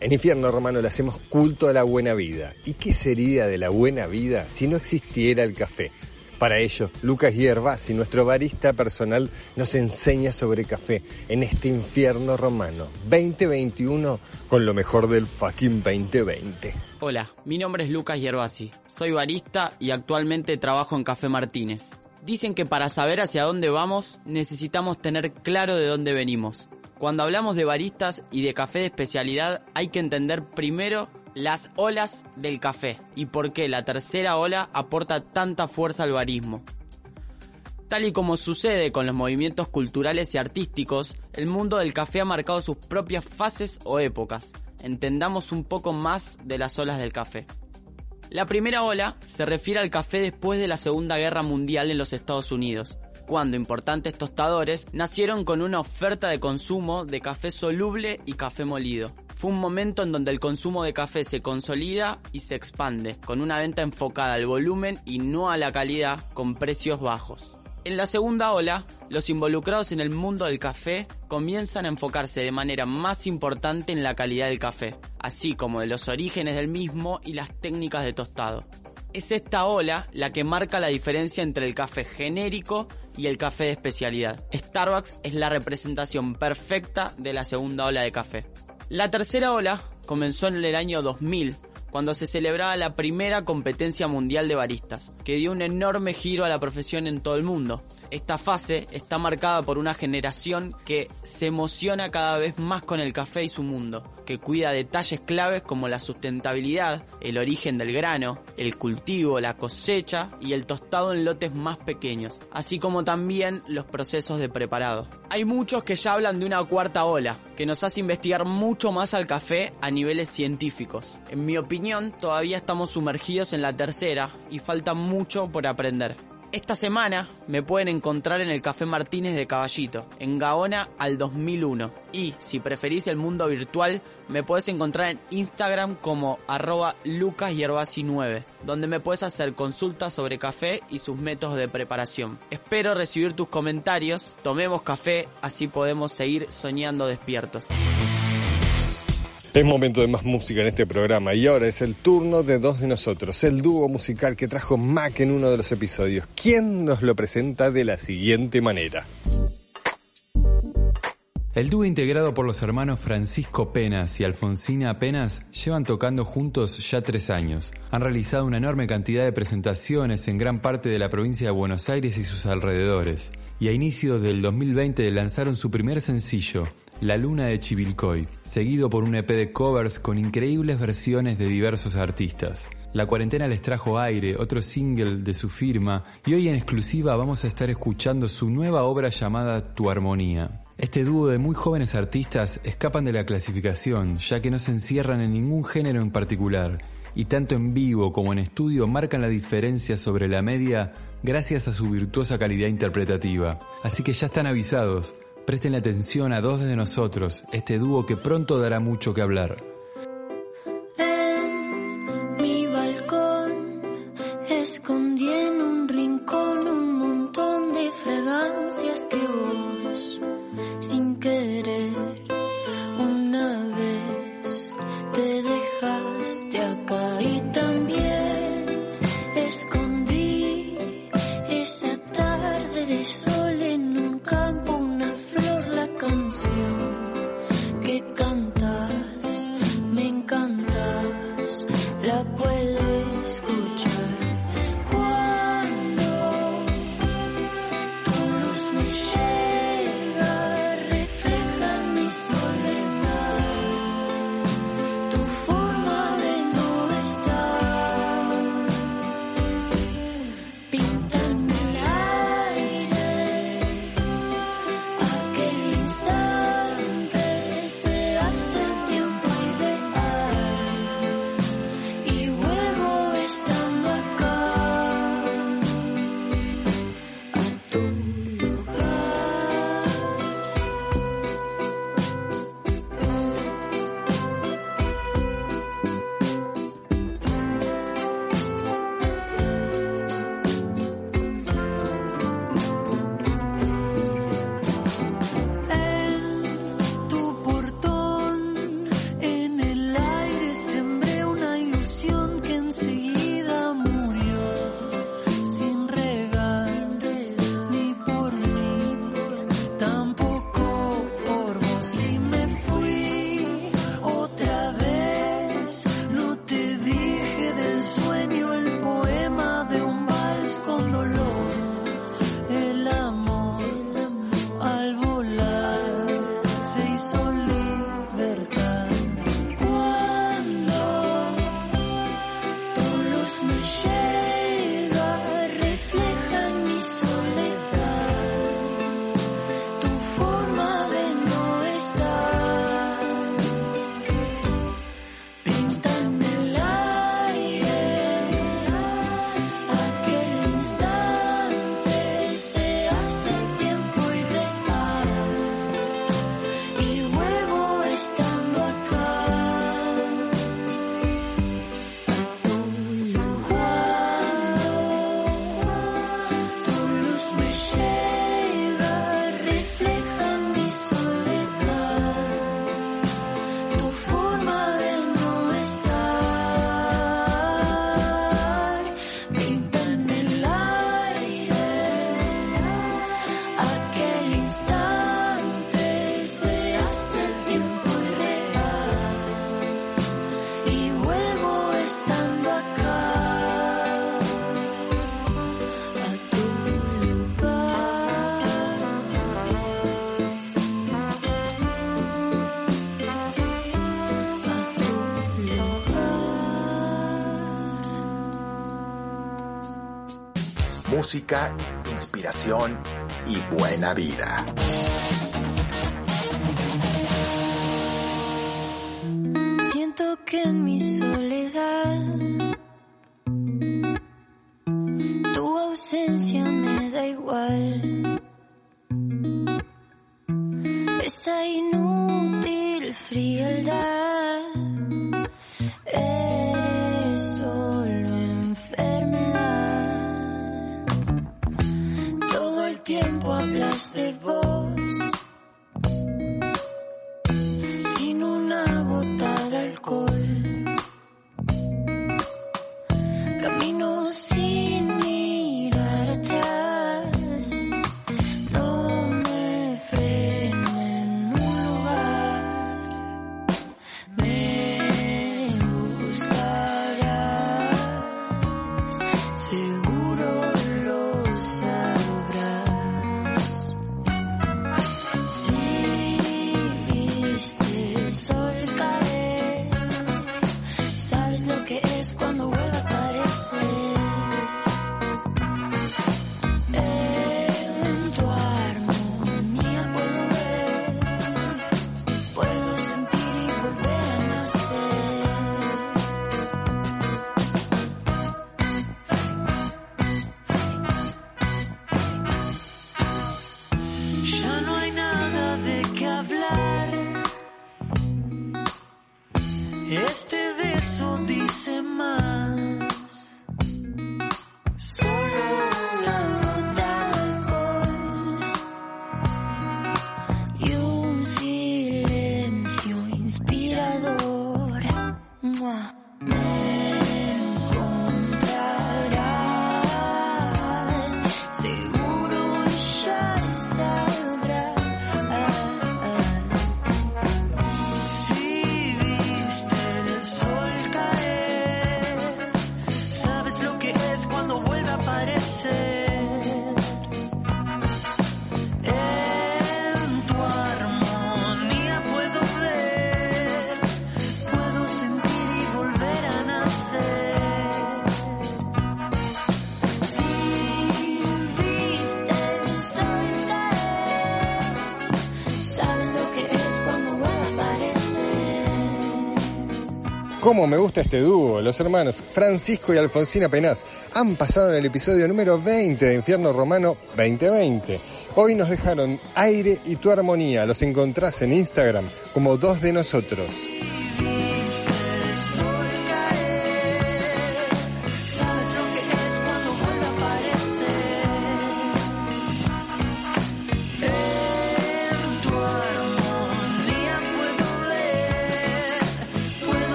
En Infierno Romano le hacemos culto a la buena vida. ¿Y qué sería de la buena vida si no existiera el café? Para ello, Lucas Hierbas y nuestro barista personal nos enseña sobre café en este infierno romano 2021 con lo mejor del fucking 2020. Hola, mi nombre es Lucas Yerbasi, soy barista y actualmente trabajo en Café Martínez. Dicen que para saber hacia dónde vamos necesitamos tener claro de dónde venimos. Cuando hablamos de baristas y de café de especialidad hay que entender primero las olas del café y por qué la tercera ola aporta tanta fuerza al barismo. Tal y como sucede con los movimientos culturales y artísticos, el mundo del café ha marcado sus propias fases o épocas. Entendamos un poco más de las olas del café. La primera ola se refiere al café después de la Segunda Guerra Mundial en los Estados Unidos, cuando importantes tostadores nacieron con una oferta de consumo de café soluble y café molido. Fue un momento en donde el consumo de café se consolida y se expande, con una venta enfocada al volumen y no a la calidad, con precios bajos. En la segunda ola, los involucrados en el mundo del café comienzan a enfocarse de manera más importante en la calidad del café, así como de los orígenes del mismo y las técnicas de tostado. Es esta ola la que marca la diferencia entre el café genérico y el café de especialidad. Starbucks es la representación perfecta de la segunda ola de café. La tercera ola comenzó en el año 2000, cuando se celebraba la primera competencia mundial de baristas, que dio un enorme giro a la profesión en todo el mundo. Esta fase está marcada por una generación que se emociona cada vez más con el café y su mundo, que cuida detalles claves como la sustentabilidad, el origen del grano, el cultivo, la cosecha y el tostado en lotes más pequeños, así como también los procesos de preparado. Hay muchos que ya hablan de una cuarta ola, que nos hace investigar mucho más al café a niveles científicos. En mi opinión, todavía estamos sumergidos en la tercera y falta mucho por aprender. Esta semana me pueden encontrar en el Café Martínez de Caballito, en Gaona al 2001. Y si preferís el mundo virtual, me puedes encontrar en Instagram como arroba lucasyerbasi9, donde me puedes hacer consultas sobre café y sus métodos de preparación. Espero recibir tus comentarios, tomemos café, así podemos seguir soñando despiertos. Es momento de más música en este programa y ahora es el turno de dos de nosotros, el dúo musical que trajo Mac en uno de los episodios. ¿Quién nos lo presenta de la siguiente manera? El dúo integrado por los hermanos Francisco Penas y Alfonsina Penas llevan tocando juntos ya tres años. Han realizado una enorme cantidad de presentaciones en gran parte de la provincia de Buenos Aires y sus alrededores. Y a inicios del 2020 lanzaron su primer sencillo, La Luna de Chivilcoy, seguido por un EP de covers con increíbles versiones de diversos artistas. La cuarentena les trajo aire, otro single de su firma, y hoy en exclusiva vamos a estar escuchando su nueva obra llamada Tu Armonía. Este dúo de muy jóvenes artistas escapan de la clasificación, ya que no se encierran en ningún género en particular, y tanto en vivo como en estudio marcan la diferencia sobre la media gracias a su virtuosa calidad interpretativa. Así que ya están avisados, presten atención a dos de nosotros, este dúo que pronto dará mucho que hablar. Música, inspiración y buena vida. Siento que en mi ¿Cómo me gusta este dúo? Los hermanos Francisco y Alfonsina Penaz han pasado en el episodio número 20 de Infierno Romano 2020. Hoy nos dejaron aire y tu armonía. Los encontrás en Instagram como dos de nosotros.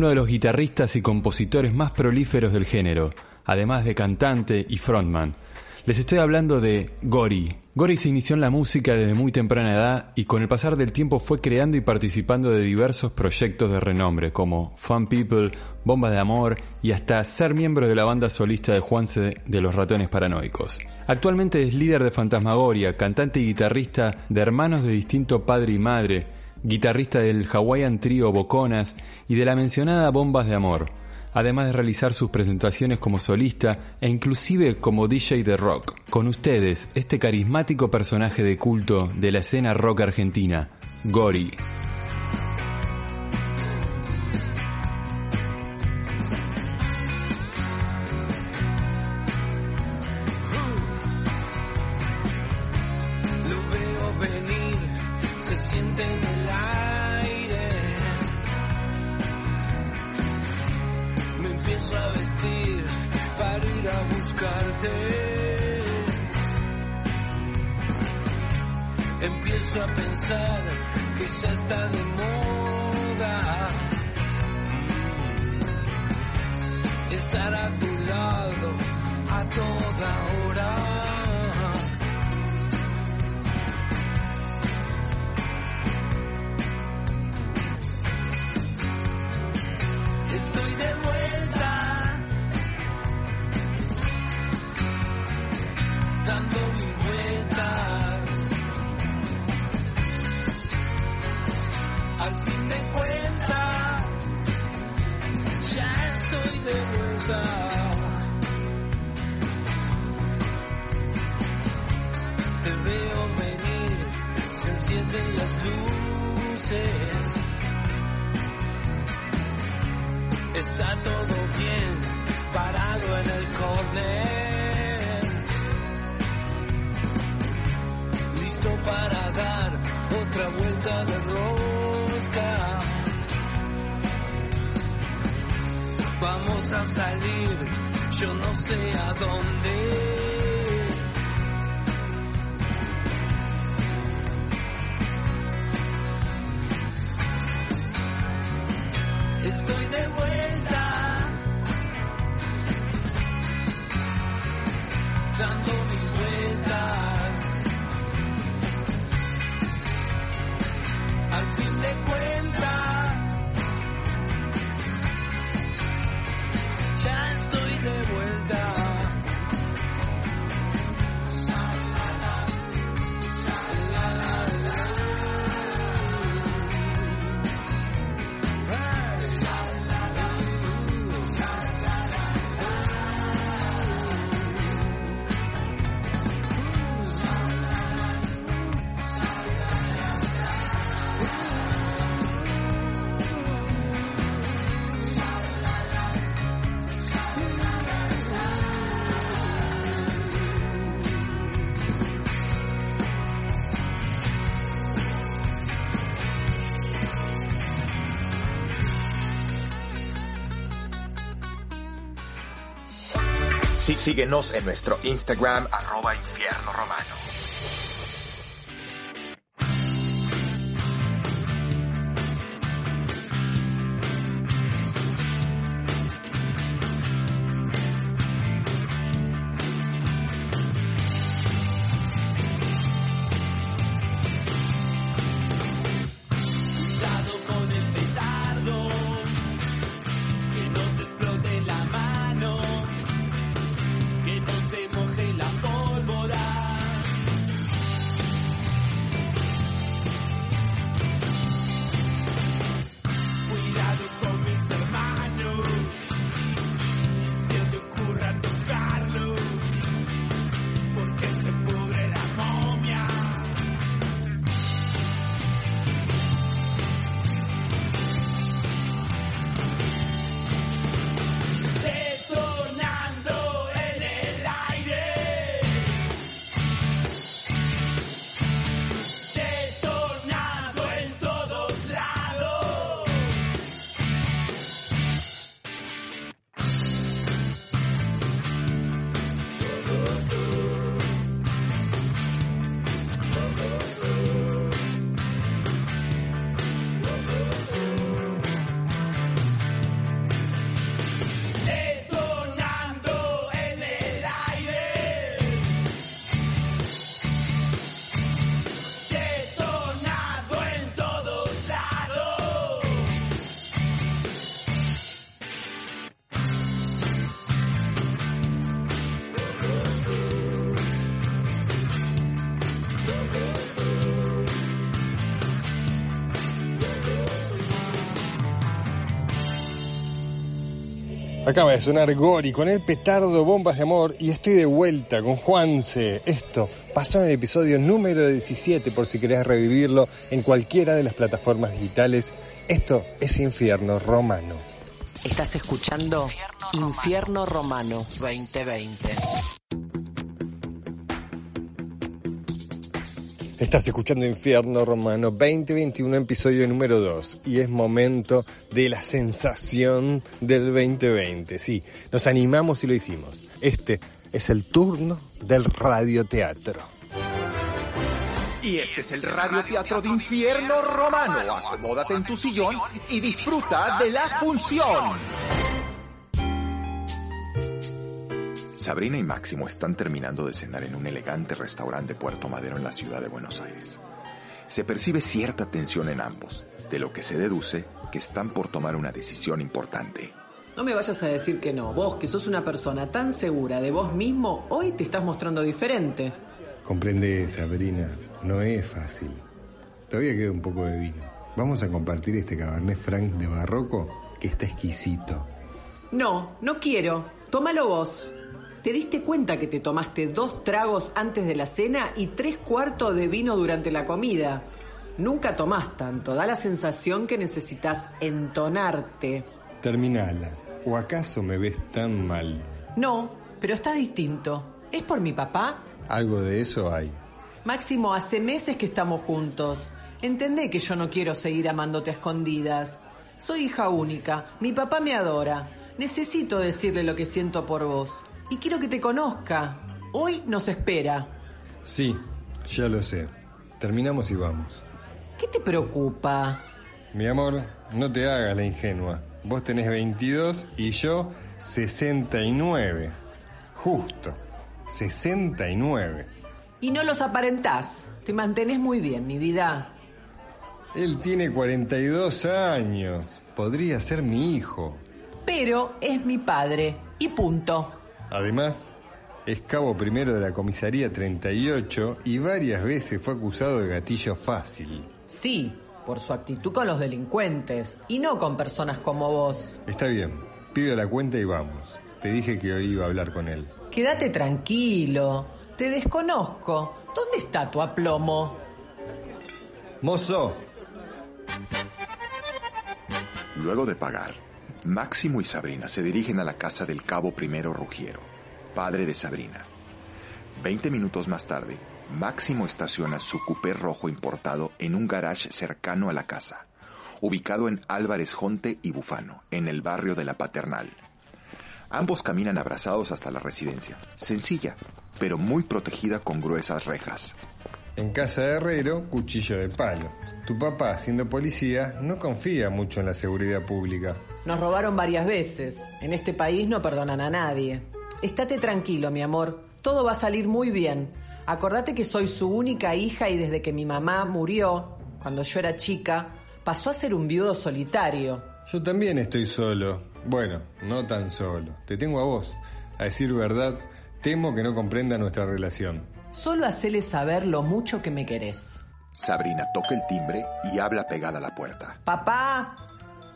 Uno de los guitarristas y compositores más prolíferos del género, además de cantante y frontman. Les estoy hablando de Gori. Gori se inició en la música desde muy temprana edad y con el pasar del tiempo fue creando y participando de diversos proyectos de renombre como Fun People, Bomba de Amor y hasta ser miembro de la banda solista de Juanse de los Ratones Paranoicos. Actualmente es líder de Fantasmagoria, cantante y guitarrista de Hermanos de Distinto Padre y Madre, guitarrista del Hawaiian Trio Boconas y de la mencionada Bombas de Amor, además de realizar sus presentaciones como solista e inclusive como DJ de rock. Con ustedes, este carismático personaje de culto de la escena rock argentina, Gori. Otra vuelta de rosca. Vamos a salir, yo no sé a dónde. Síguenos en nuestro Instagram, Acaba de sonar Gori con el petardo Bombas de Amor y estoy de vuelta con Juanse. Esto pasó en el episodio número 17 por si querés revivirlo en cualquiera de las plataformas digitales. Esto es Infierno Romano. Estás escuchando Infierno Romano 2020. Estás escuchando Infierno Romano 2021, episodio número 2. Y es momento de la sensación del 2020. Sí, nos animamos y lo hicimos. Este es el turno del radioteatro. Y este es el radioteatro de infierno romano. Acomódate en tu sillón y disfruta de la función. Sabrina y Máximo están terminando de cenar en un elegante restaurante de Puerto Madero en la ciudad de Buenos Aires. Se percibe cierta tensión en ambos, de lo que se deduce que están por tomar una decisión importante. No me vayas a decir que no. Vos, que sos una persona tan segura de vos mismo, hoy te estás mostrando diferente. Comprende, Sabrina, no es fácil. Todavía queda un poco de vino. Vamos a compartir este Cabernet Franc de Barroco que está exquisito. No, no quiero. Tómalo vos. ¿Te diste cuenta que te tomaste dos tragos antes de la cena y tres cuartos de vino durante la comida? Nunca tomás tanto, da la sensación que necesitas entonarte. Terminala. ¿O acaso me ves tan mal? No, pero estás distinto. ¿Es por mi papá? Algo de eso hay. Máximo, hace meses que estamos juntos. Entendé que yo no quiero seguir amándote a escondidas. Soy hija única, mi papá me adora. Necesito decirle lo que siento por vos. Y quiero que te conozca. Hoy nos espera. Sí, ya lo sé. Terminamos y vamos. ¿Qué te preocupa? Mi amor, no te hagas la ingenua. Vos tenés 22 y yo 69. Justo. 69. Y no los aparentás. Te mantenés muy bien, mi vida. Él tiene 42 años. Podría ser mi hijo. Pero es mi padre. Y punto. Además, es cabo primero de la comisaría 38 y varias veces fue acusado de gatillo fácil. Sí, por su actitud con los delincuentes. Y no con personas como vos. Está bien, pido la cuenta y vamos. Te dije que hoy iba a hablar con él. Quédate tranquilo. Te desconozco. ¿Dónde está tu aplomo? Mozo, Luego de pagar, Máximo y Sabrina se dirigen a la casa del cabo primero Rugiero, padre de Sabrina. Veinte minutos más tarde, Máximo estaciona su coupé rojo importado en un garage cercano a la casa, ubicado en Álvarez Jonte y Bufano, en el barrio de la Paternal. Ambos caminan abrazados hasta la residencia, sencilla, pero muy protegida con gruesas rejas. en casa de Herrero, cuchillo de palo. Tu papá, siendo policía, no confía mucho en la seguridad pública. Nos robaron varias veces. En este país no perdonan a nadie. Estate tranquilo, mi amor. Todo va a salir muy bien. Acordate que soy su única hija y desde que mi mamá murió, cuando yo era chica, pasó a ser un viudo solitario. Yo también estoy solo. Bueno, no tan solo. Te tengo a vos. A decir verdad, temo que no comprenda nuestra relación. Solo hacele saber lo mucho que me querés. Sabrina toca el timbre y habla pegada a la puerta. Papá,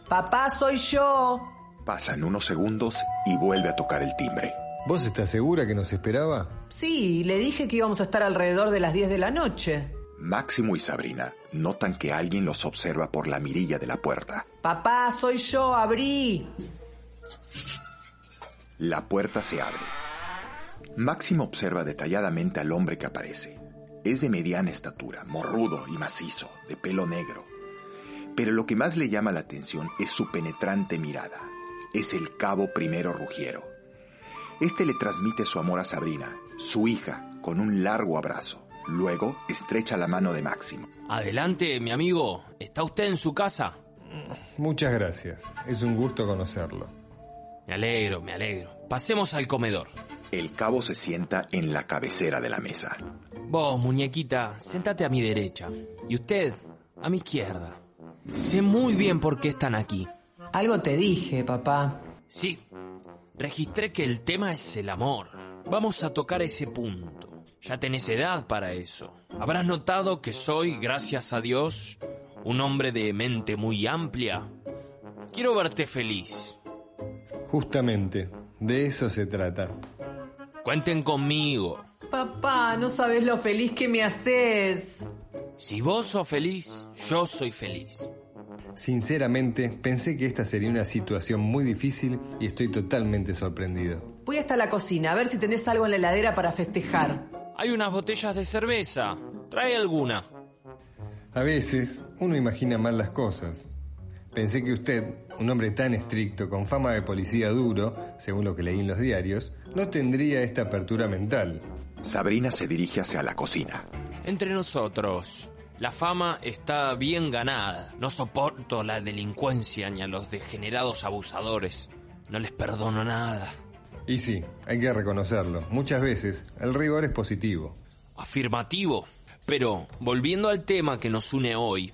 papá, soy yo. Pasan unos segundos y vuelve a tocar el timbre. ¿Vos estás segura que nos esperaba? Sí, le dije que íbamos a estar alrededor de las 10 de la noche. Máximo y Sabrina notan que alguien los observa por la mirilla de la puerta. Papá, soy yo, abrí. La puerta se abre. Máximo observa detalladamente al hombre que aparece. Es de mediana estatura, morrudo y macizo, de pelo negro. Pero lo que más le llama la atención es su penetrante mirada. Es el cabo primero Rugiero. Este le transmite su amor a Sabrina, su hija, con un largo abrazo. Luego estrecha la mano de Máximo. Adelante, mi amigo. ¿Está usted en su casa? Muchas gracias. Es un gusto conocerlo. Me alegro, me alegro. Pasemos al comedor. El cabo se sienta en la cabecera de la mesa. Vos, muñequita, sentate a mi derecha. Y usted, a mi izquierda. Sé muy bien por qué están aquí. Algo te dije, papá. Sí, registré que el tema es el amor. Vamos a tocar ese punto. Ya tenés edad para eso. Habrás notado que soy, gracias a Dios, un hombre de mente muy amplia. Quiero verte feliz. Justamente, de eso se trata. Cuenten conmigo. Papá, no sabes lo feliz que me haces. Si vos sos feliz, yo soy feliz. Sinceramente, pensé que esta sería una situación muy difícil y estoy totalmente sorprendido. Voy hasta la cocina a ver si tenés algo en la heladera para festejar. Hay unas botellas de cerveza. Trae alguna. A veces uno imagina mal las cosas. Pensé que usted, un hombre tan estricto, con fama de policía duro, según lo que leí en los diarios, no tendría esta apertura mental. Sabrina se dirige hacia la cocina. Entre nosotros, la fama está bien ganada. No soporto la delincuencia ni a los degenerados abusadores. No les perdono nada. Y sí, hay que reconocerlo. Muchas veces el rigor es positivo. Afirmativo. Pero, volviendo al tema que nos une hoy,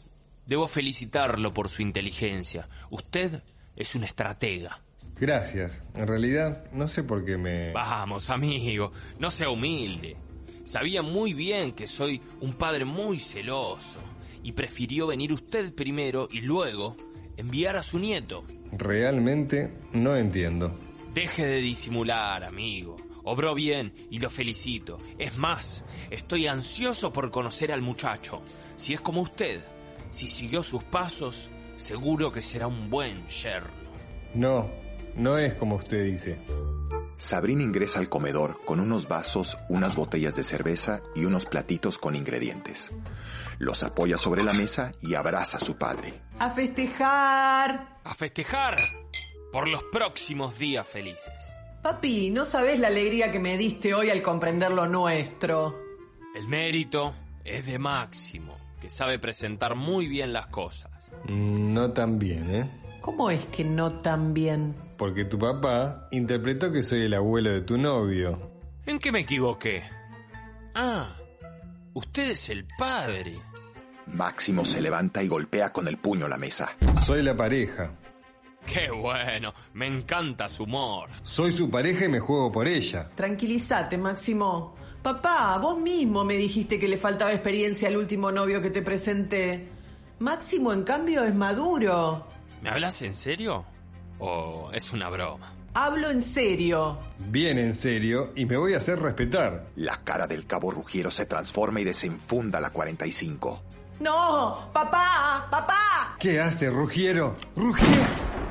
debo felicitarlo por su inteligencia. Usted es un estratega. Gracias. En realidad, no sé por qué me... Vamos, amigo, no sea humilde. Sabía muy bien que soy un padre muy celoso y prefirió venir usted primero y luego enviar a su nieto. Realmente no entiendo. Deje de disimular, amigo. Obró bien y lo felicito. Es más, estoy ansioso por conocer al muchacho. Si es como usted, si siguió sus pasos, seguro que será un buen yerno. No, no es como usted dice. Sabrina ingresa al comedor con unos vasos, unas botellas de cerveza y unos platitos con ingredientes. Los apoya sobre la mesa y abraza a su padre. A festejar. A festejar por los próximos días felices. Papi, no sabes la alegría que me diste hoy al comprender lo nuestro. El mérito es de Máximo, que sabe presentar muy bien las cosas. No tan bien, ¿eh? ¿Cómo es que no tan bien? Porque tu papá interpretó que soy el abuelo de tu novio. ¿En qué me equivoqué? Ah, usted es el padre. Máximo se levanta y golpea con el puño la mesa. Soy la pareja. Qué bueno, me encanta su humor. Soy su pareja y me juego por ella. Tranquilízate, Máximo. Papá, vos mismo me dijiste que le faltaba experiencia al último novio que te presenté. Máximo, en cambio, es maduro. ¿Me hablas en serio? ¿O es una broma? Hablo en serio. Bien en serio y me voy a hacer respetar. La cara del cabo Rugiero se transforma y desenfunda la 45. No, papá, papá. ¿Qué hace, Rugiero? ¡Rugiero!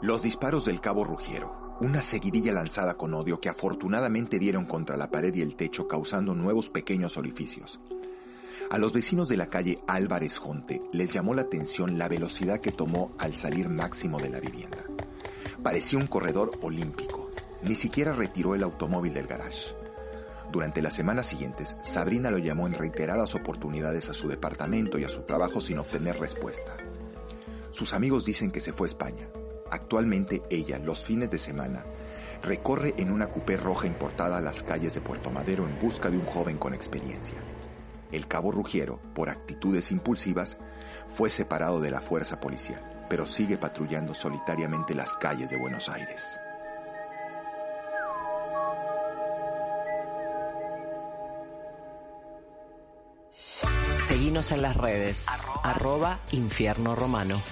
Los disparos del cabo Rugiero, una seguidilla lanzada con odio que afortunadamente dieron contra la pared y el techo causando nuevos pequeños orificios. A los vecinos de la calle Álvarez Jonte les llamó la atención la velocidad que tomó al salir máximo de la vivienda. Parecía un corredor olímpico. Ni siquiera retiró el automóvil del garage. Durante las semanas siguientes, Sabrina lo llamó en reiteradas oportunidades a su departamento y a su trabajo sin obtener respuesta. Sus amigos dicen que se fue a España. Actualmente ella, los fines de semana, recorre en una coupé roja importada las calles de Puerto Madero en busca de un joven con experiencia. El cabo Rugiero, por actitudes impulsivas, fue separado de la fuerza policial, pero sigue patrullando solitariamente las calles de Buenos Aires. Seguinos en las redes. Arroba Infierno Romano.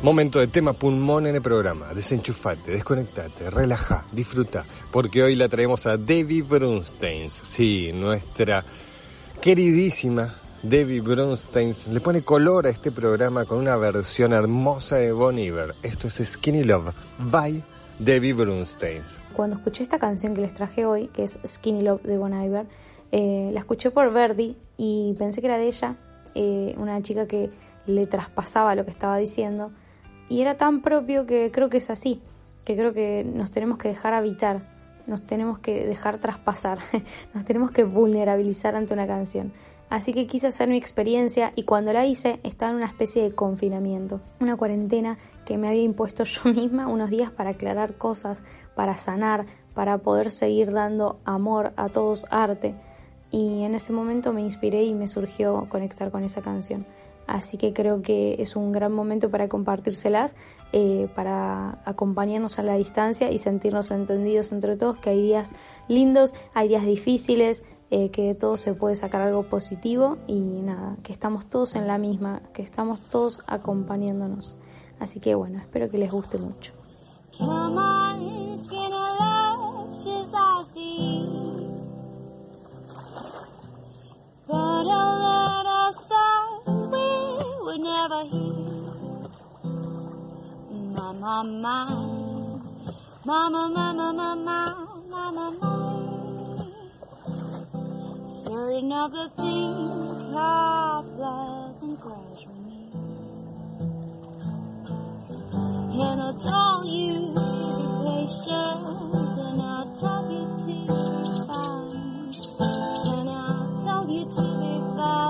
Momento de tema pulmón en el programa. Desenchufate, desconectate, relaja, disfruta. Porque hoy la traemos a Debbie Brunstein. Sí, nuestra queridísima Debbie Brunstein le pone color a este programa con una versión hermosa de Bon Iver. Esto es Skinny Love by Debbie Brunstein. Cuando escuché esta canción que les traje hoy, que es Skinny Love de Bon Iver, eh, la escuché por Verdi y pensé que era de ella, eh, una chica que le traspasaba lo que estaba diciendo y era tan propio que creo que es así, que creo que nos tenemos que dejar habitar, nos tenemos que dejar traspasar, <laughs> nos tenemos que vulnerabilizar ante una canción. Así que quise hacer mi experiencia y cuando la hice estaba en una especie de confinamiento, una cuarentena que me había impuesto <laughs> yo misma unos días para aclarar cosas, para sanar, para poder seguir dando amor a todos arte. Y en ese momento me inspiré y me surgió conectar con esa canción. Así que creo que es un gran momento para compartírselas, eh, para acompañarnos a la distancia y sentirnos entendidos entre todos, que hay días lindos, hay días difíciles, eh, que de todo se puede sacar algo positivo y nada, que estamos todos en la misma, que estamos todos acompañándonos. Así que bueno, espero que les guste mucho. But I'll let us we would never here. Mama, mine, mama, mama, mama, mama, mine. Certain of the things of love and grass. And I'll tell you to be patient, and I'll tell you to be fine you to me fast.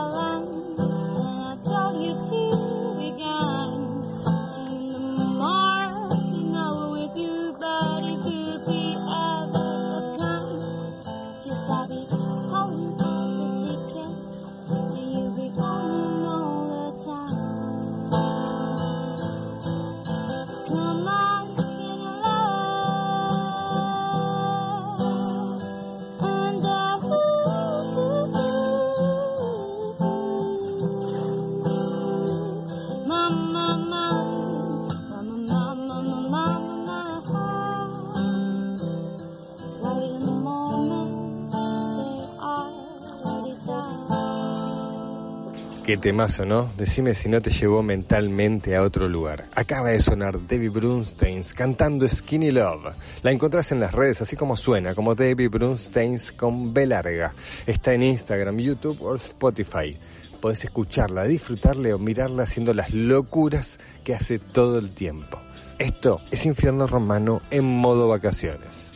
Qué temazo, ¿no? Decime si no te llevó mentalmente a otro lugar. Acaba de sonar Debbie Brunsteins cantando Skinny Love. La encontrás en las redes, así como suena, como Debbie Brunsteins con B larga. Está en Instagram, YouTube o Spotify. Podés escucharla, disfrutarla o mirarla haciendo las locuras que hace todo el tiempo. Esto es Infierno Romano en modo vacaciones.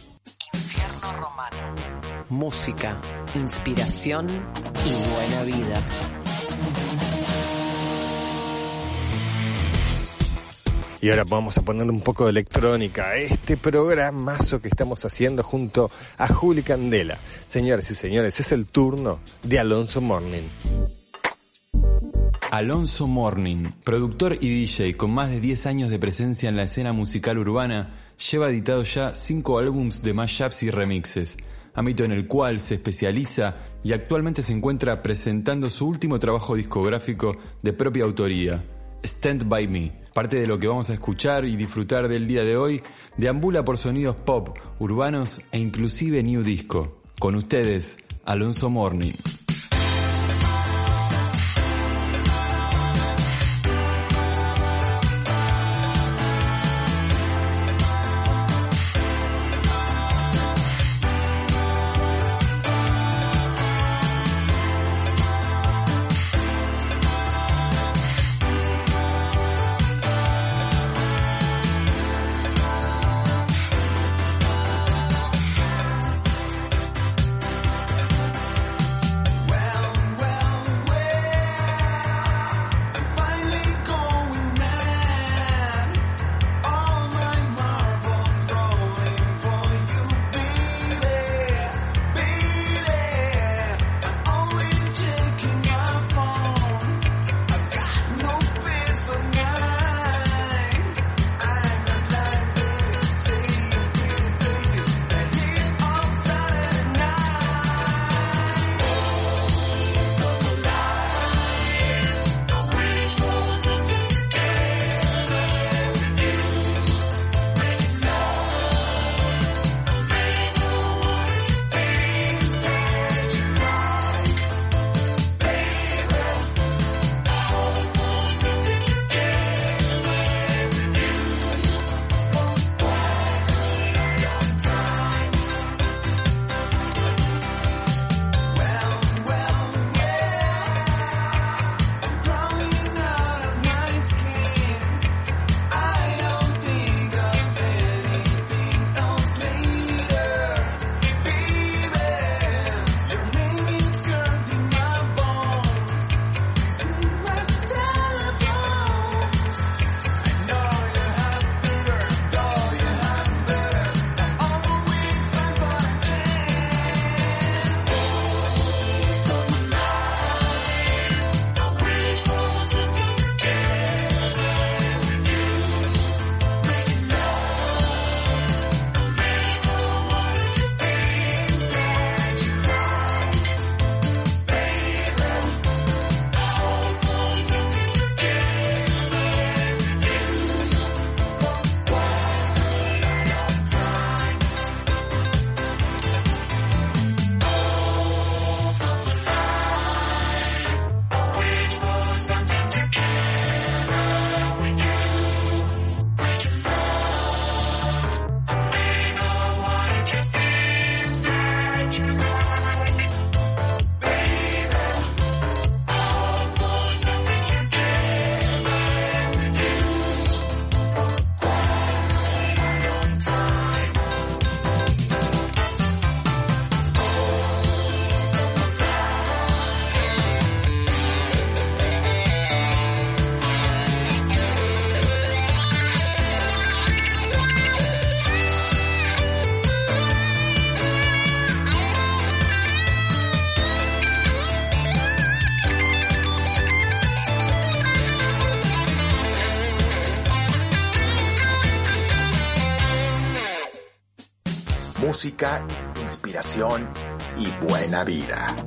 Infierno Romano. Música, inspiración y buena vida. Y ahora vamos a poner un poco de electrónica este programazo que estamos haciendo junto a Juli Candela. Señoras y señores, es el turno de Alonso Morning. Alonso Morning, productor y DJ con más de 10 años de presencia en la escena musical urbana, lleva editado ya 5 álbums de mashups y remixes, ámbito en el cual se especializa y actualmente se encuentra presentando su último trabajo discográfico de propia autoría, Stand By Me. Parte de lo que vamos a escuchar y disfrutar del día de hoy deambula por sonidos pop, urbanos e inclusive new disco. Con ustedes, Alonso Morning. Música, inspiración y buena vida.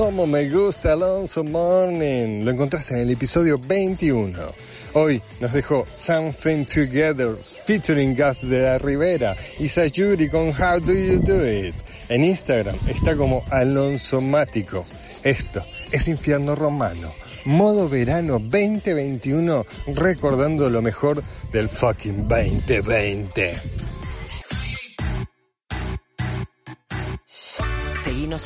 Como me gusta Alonso Morning. Lo encontrás en el episodio 21. Hoy nos dejó Something Together featuring Gas de la Rivera y Sayuri con How Do You Do It. En Instagram está como Alonso Mático. Esto es Infierno Romano. Modo verano 2021 recordando lo mejor del fucking 2020.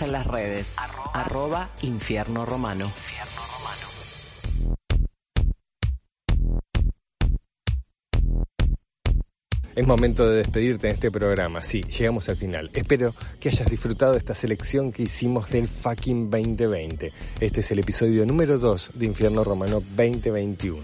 En las redes. Arroba Infierno Romano. Es momento de despedirte en este programa. Sí, llegamos al final. Espero que hayas disfrutado de esta selección que hicimos del fucking 2020. Este es el episodio número 2 de Infierno Romano 2021.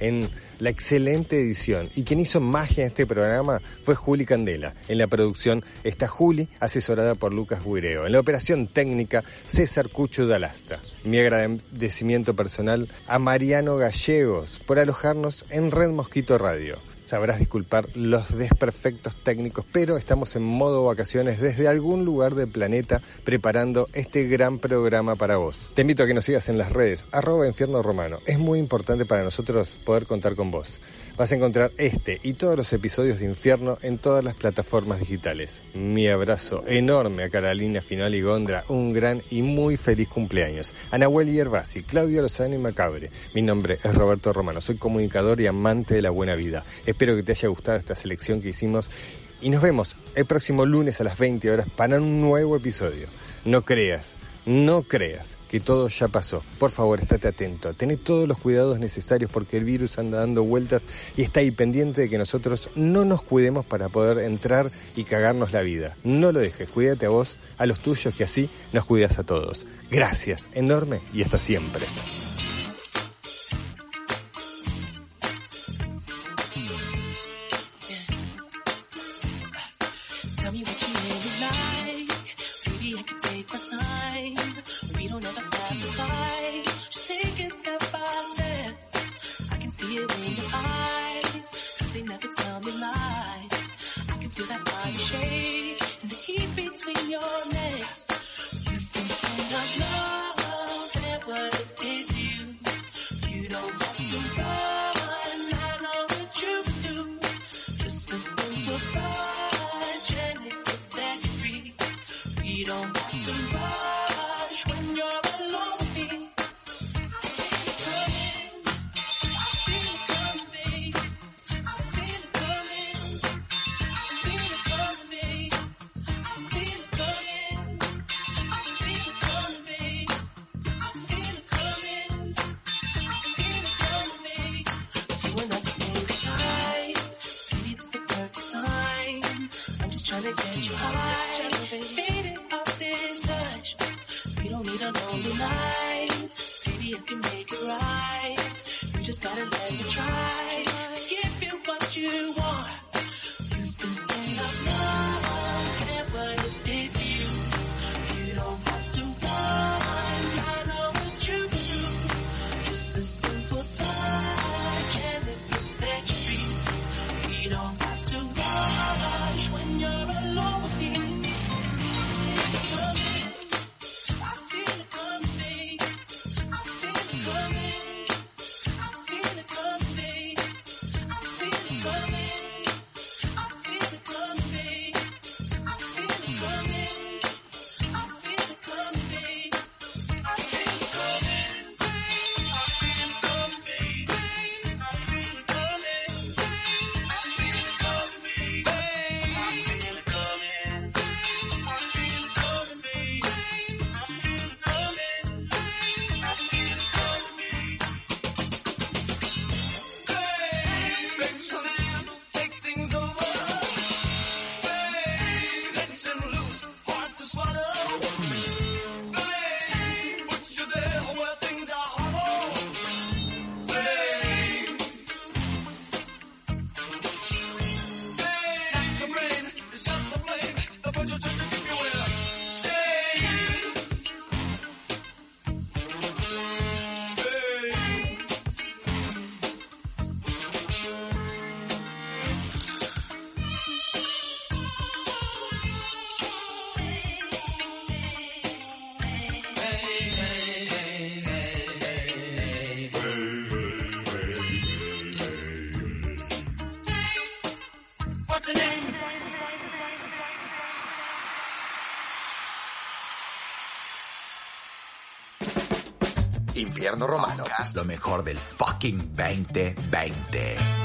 En la excelente edición. Y quien hizo magia en este programa fue Juli Candela. En la producción está Juli, asesorada por Lucas Guireo. En la operación técnica, César Cucho Dalasta. Mi agradecimiento personal a Mariano Gallegos por alojarnos en Red Mosquito Radio. Sabrás disculpar los desperfectos técnicos, pero estamos en modo vacaciones desde algún lugar del planeta preparando este gran programa para vos. Te invito a que nos sigas en las redes, arroba infierno romano. Es muy importante para nosotros poder contar con vos. Vas a encontrar este y todos los episodios de Infierno en todas las plataformas digitales. Mi abrazo enorme a Carolina Final y Gondra, un gran y muy feliz cumpleaños. A Nahuel Yerbasi, Claudio Lozano y Macabre. Mi nombre es Roberto Romano, soy comunicador y amante de la buena vida. Espero que te haya gustado esta selección que hicimos y nos vemos el próximo lunes a las 20 horas para un nuevo episodio. No creas, no creas que todo ya pasó. Por favor, estate atento. Tené todos los cuidados necesarios porque el virus anda dando vueltas y está ahí pendiente de que nosotros no nos cuidemos para poder entrar y cagarnos la vida. No lo dejes. Cuídate a vos, a los tuyos, que así nos cuidas a todos. Gracias, enorme y hasta siempre. You Infierno Romano. Lo mejor del fucking 2020.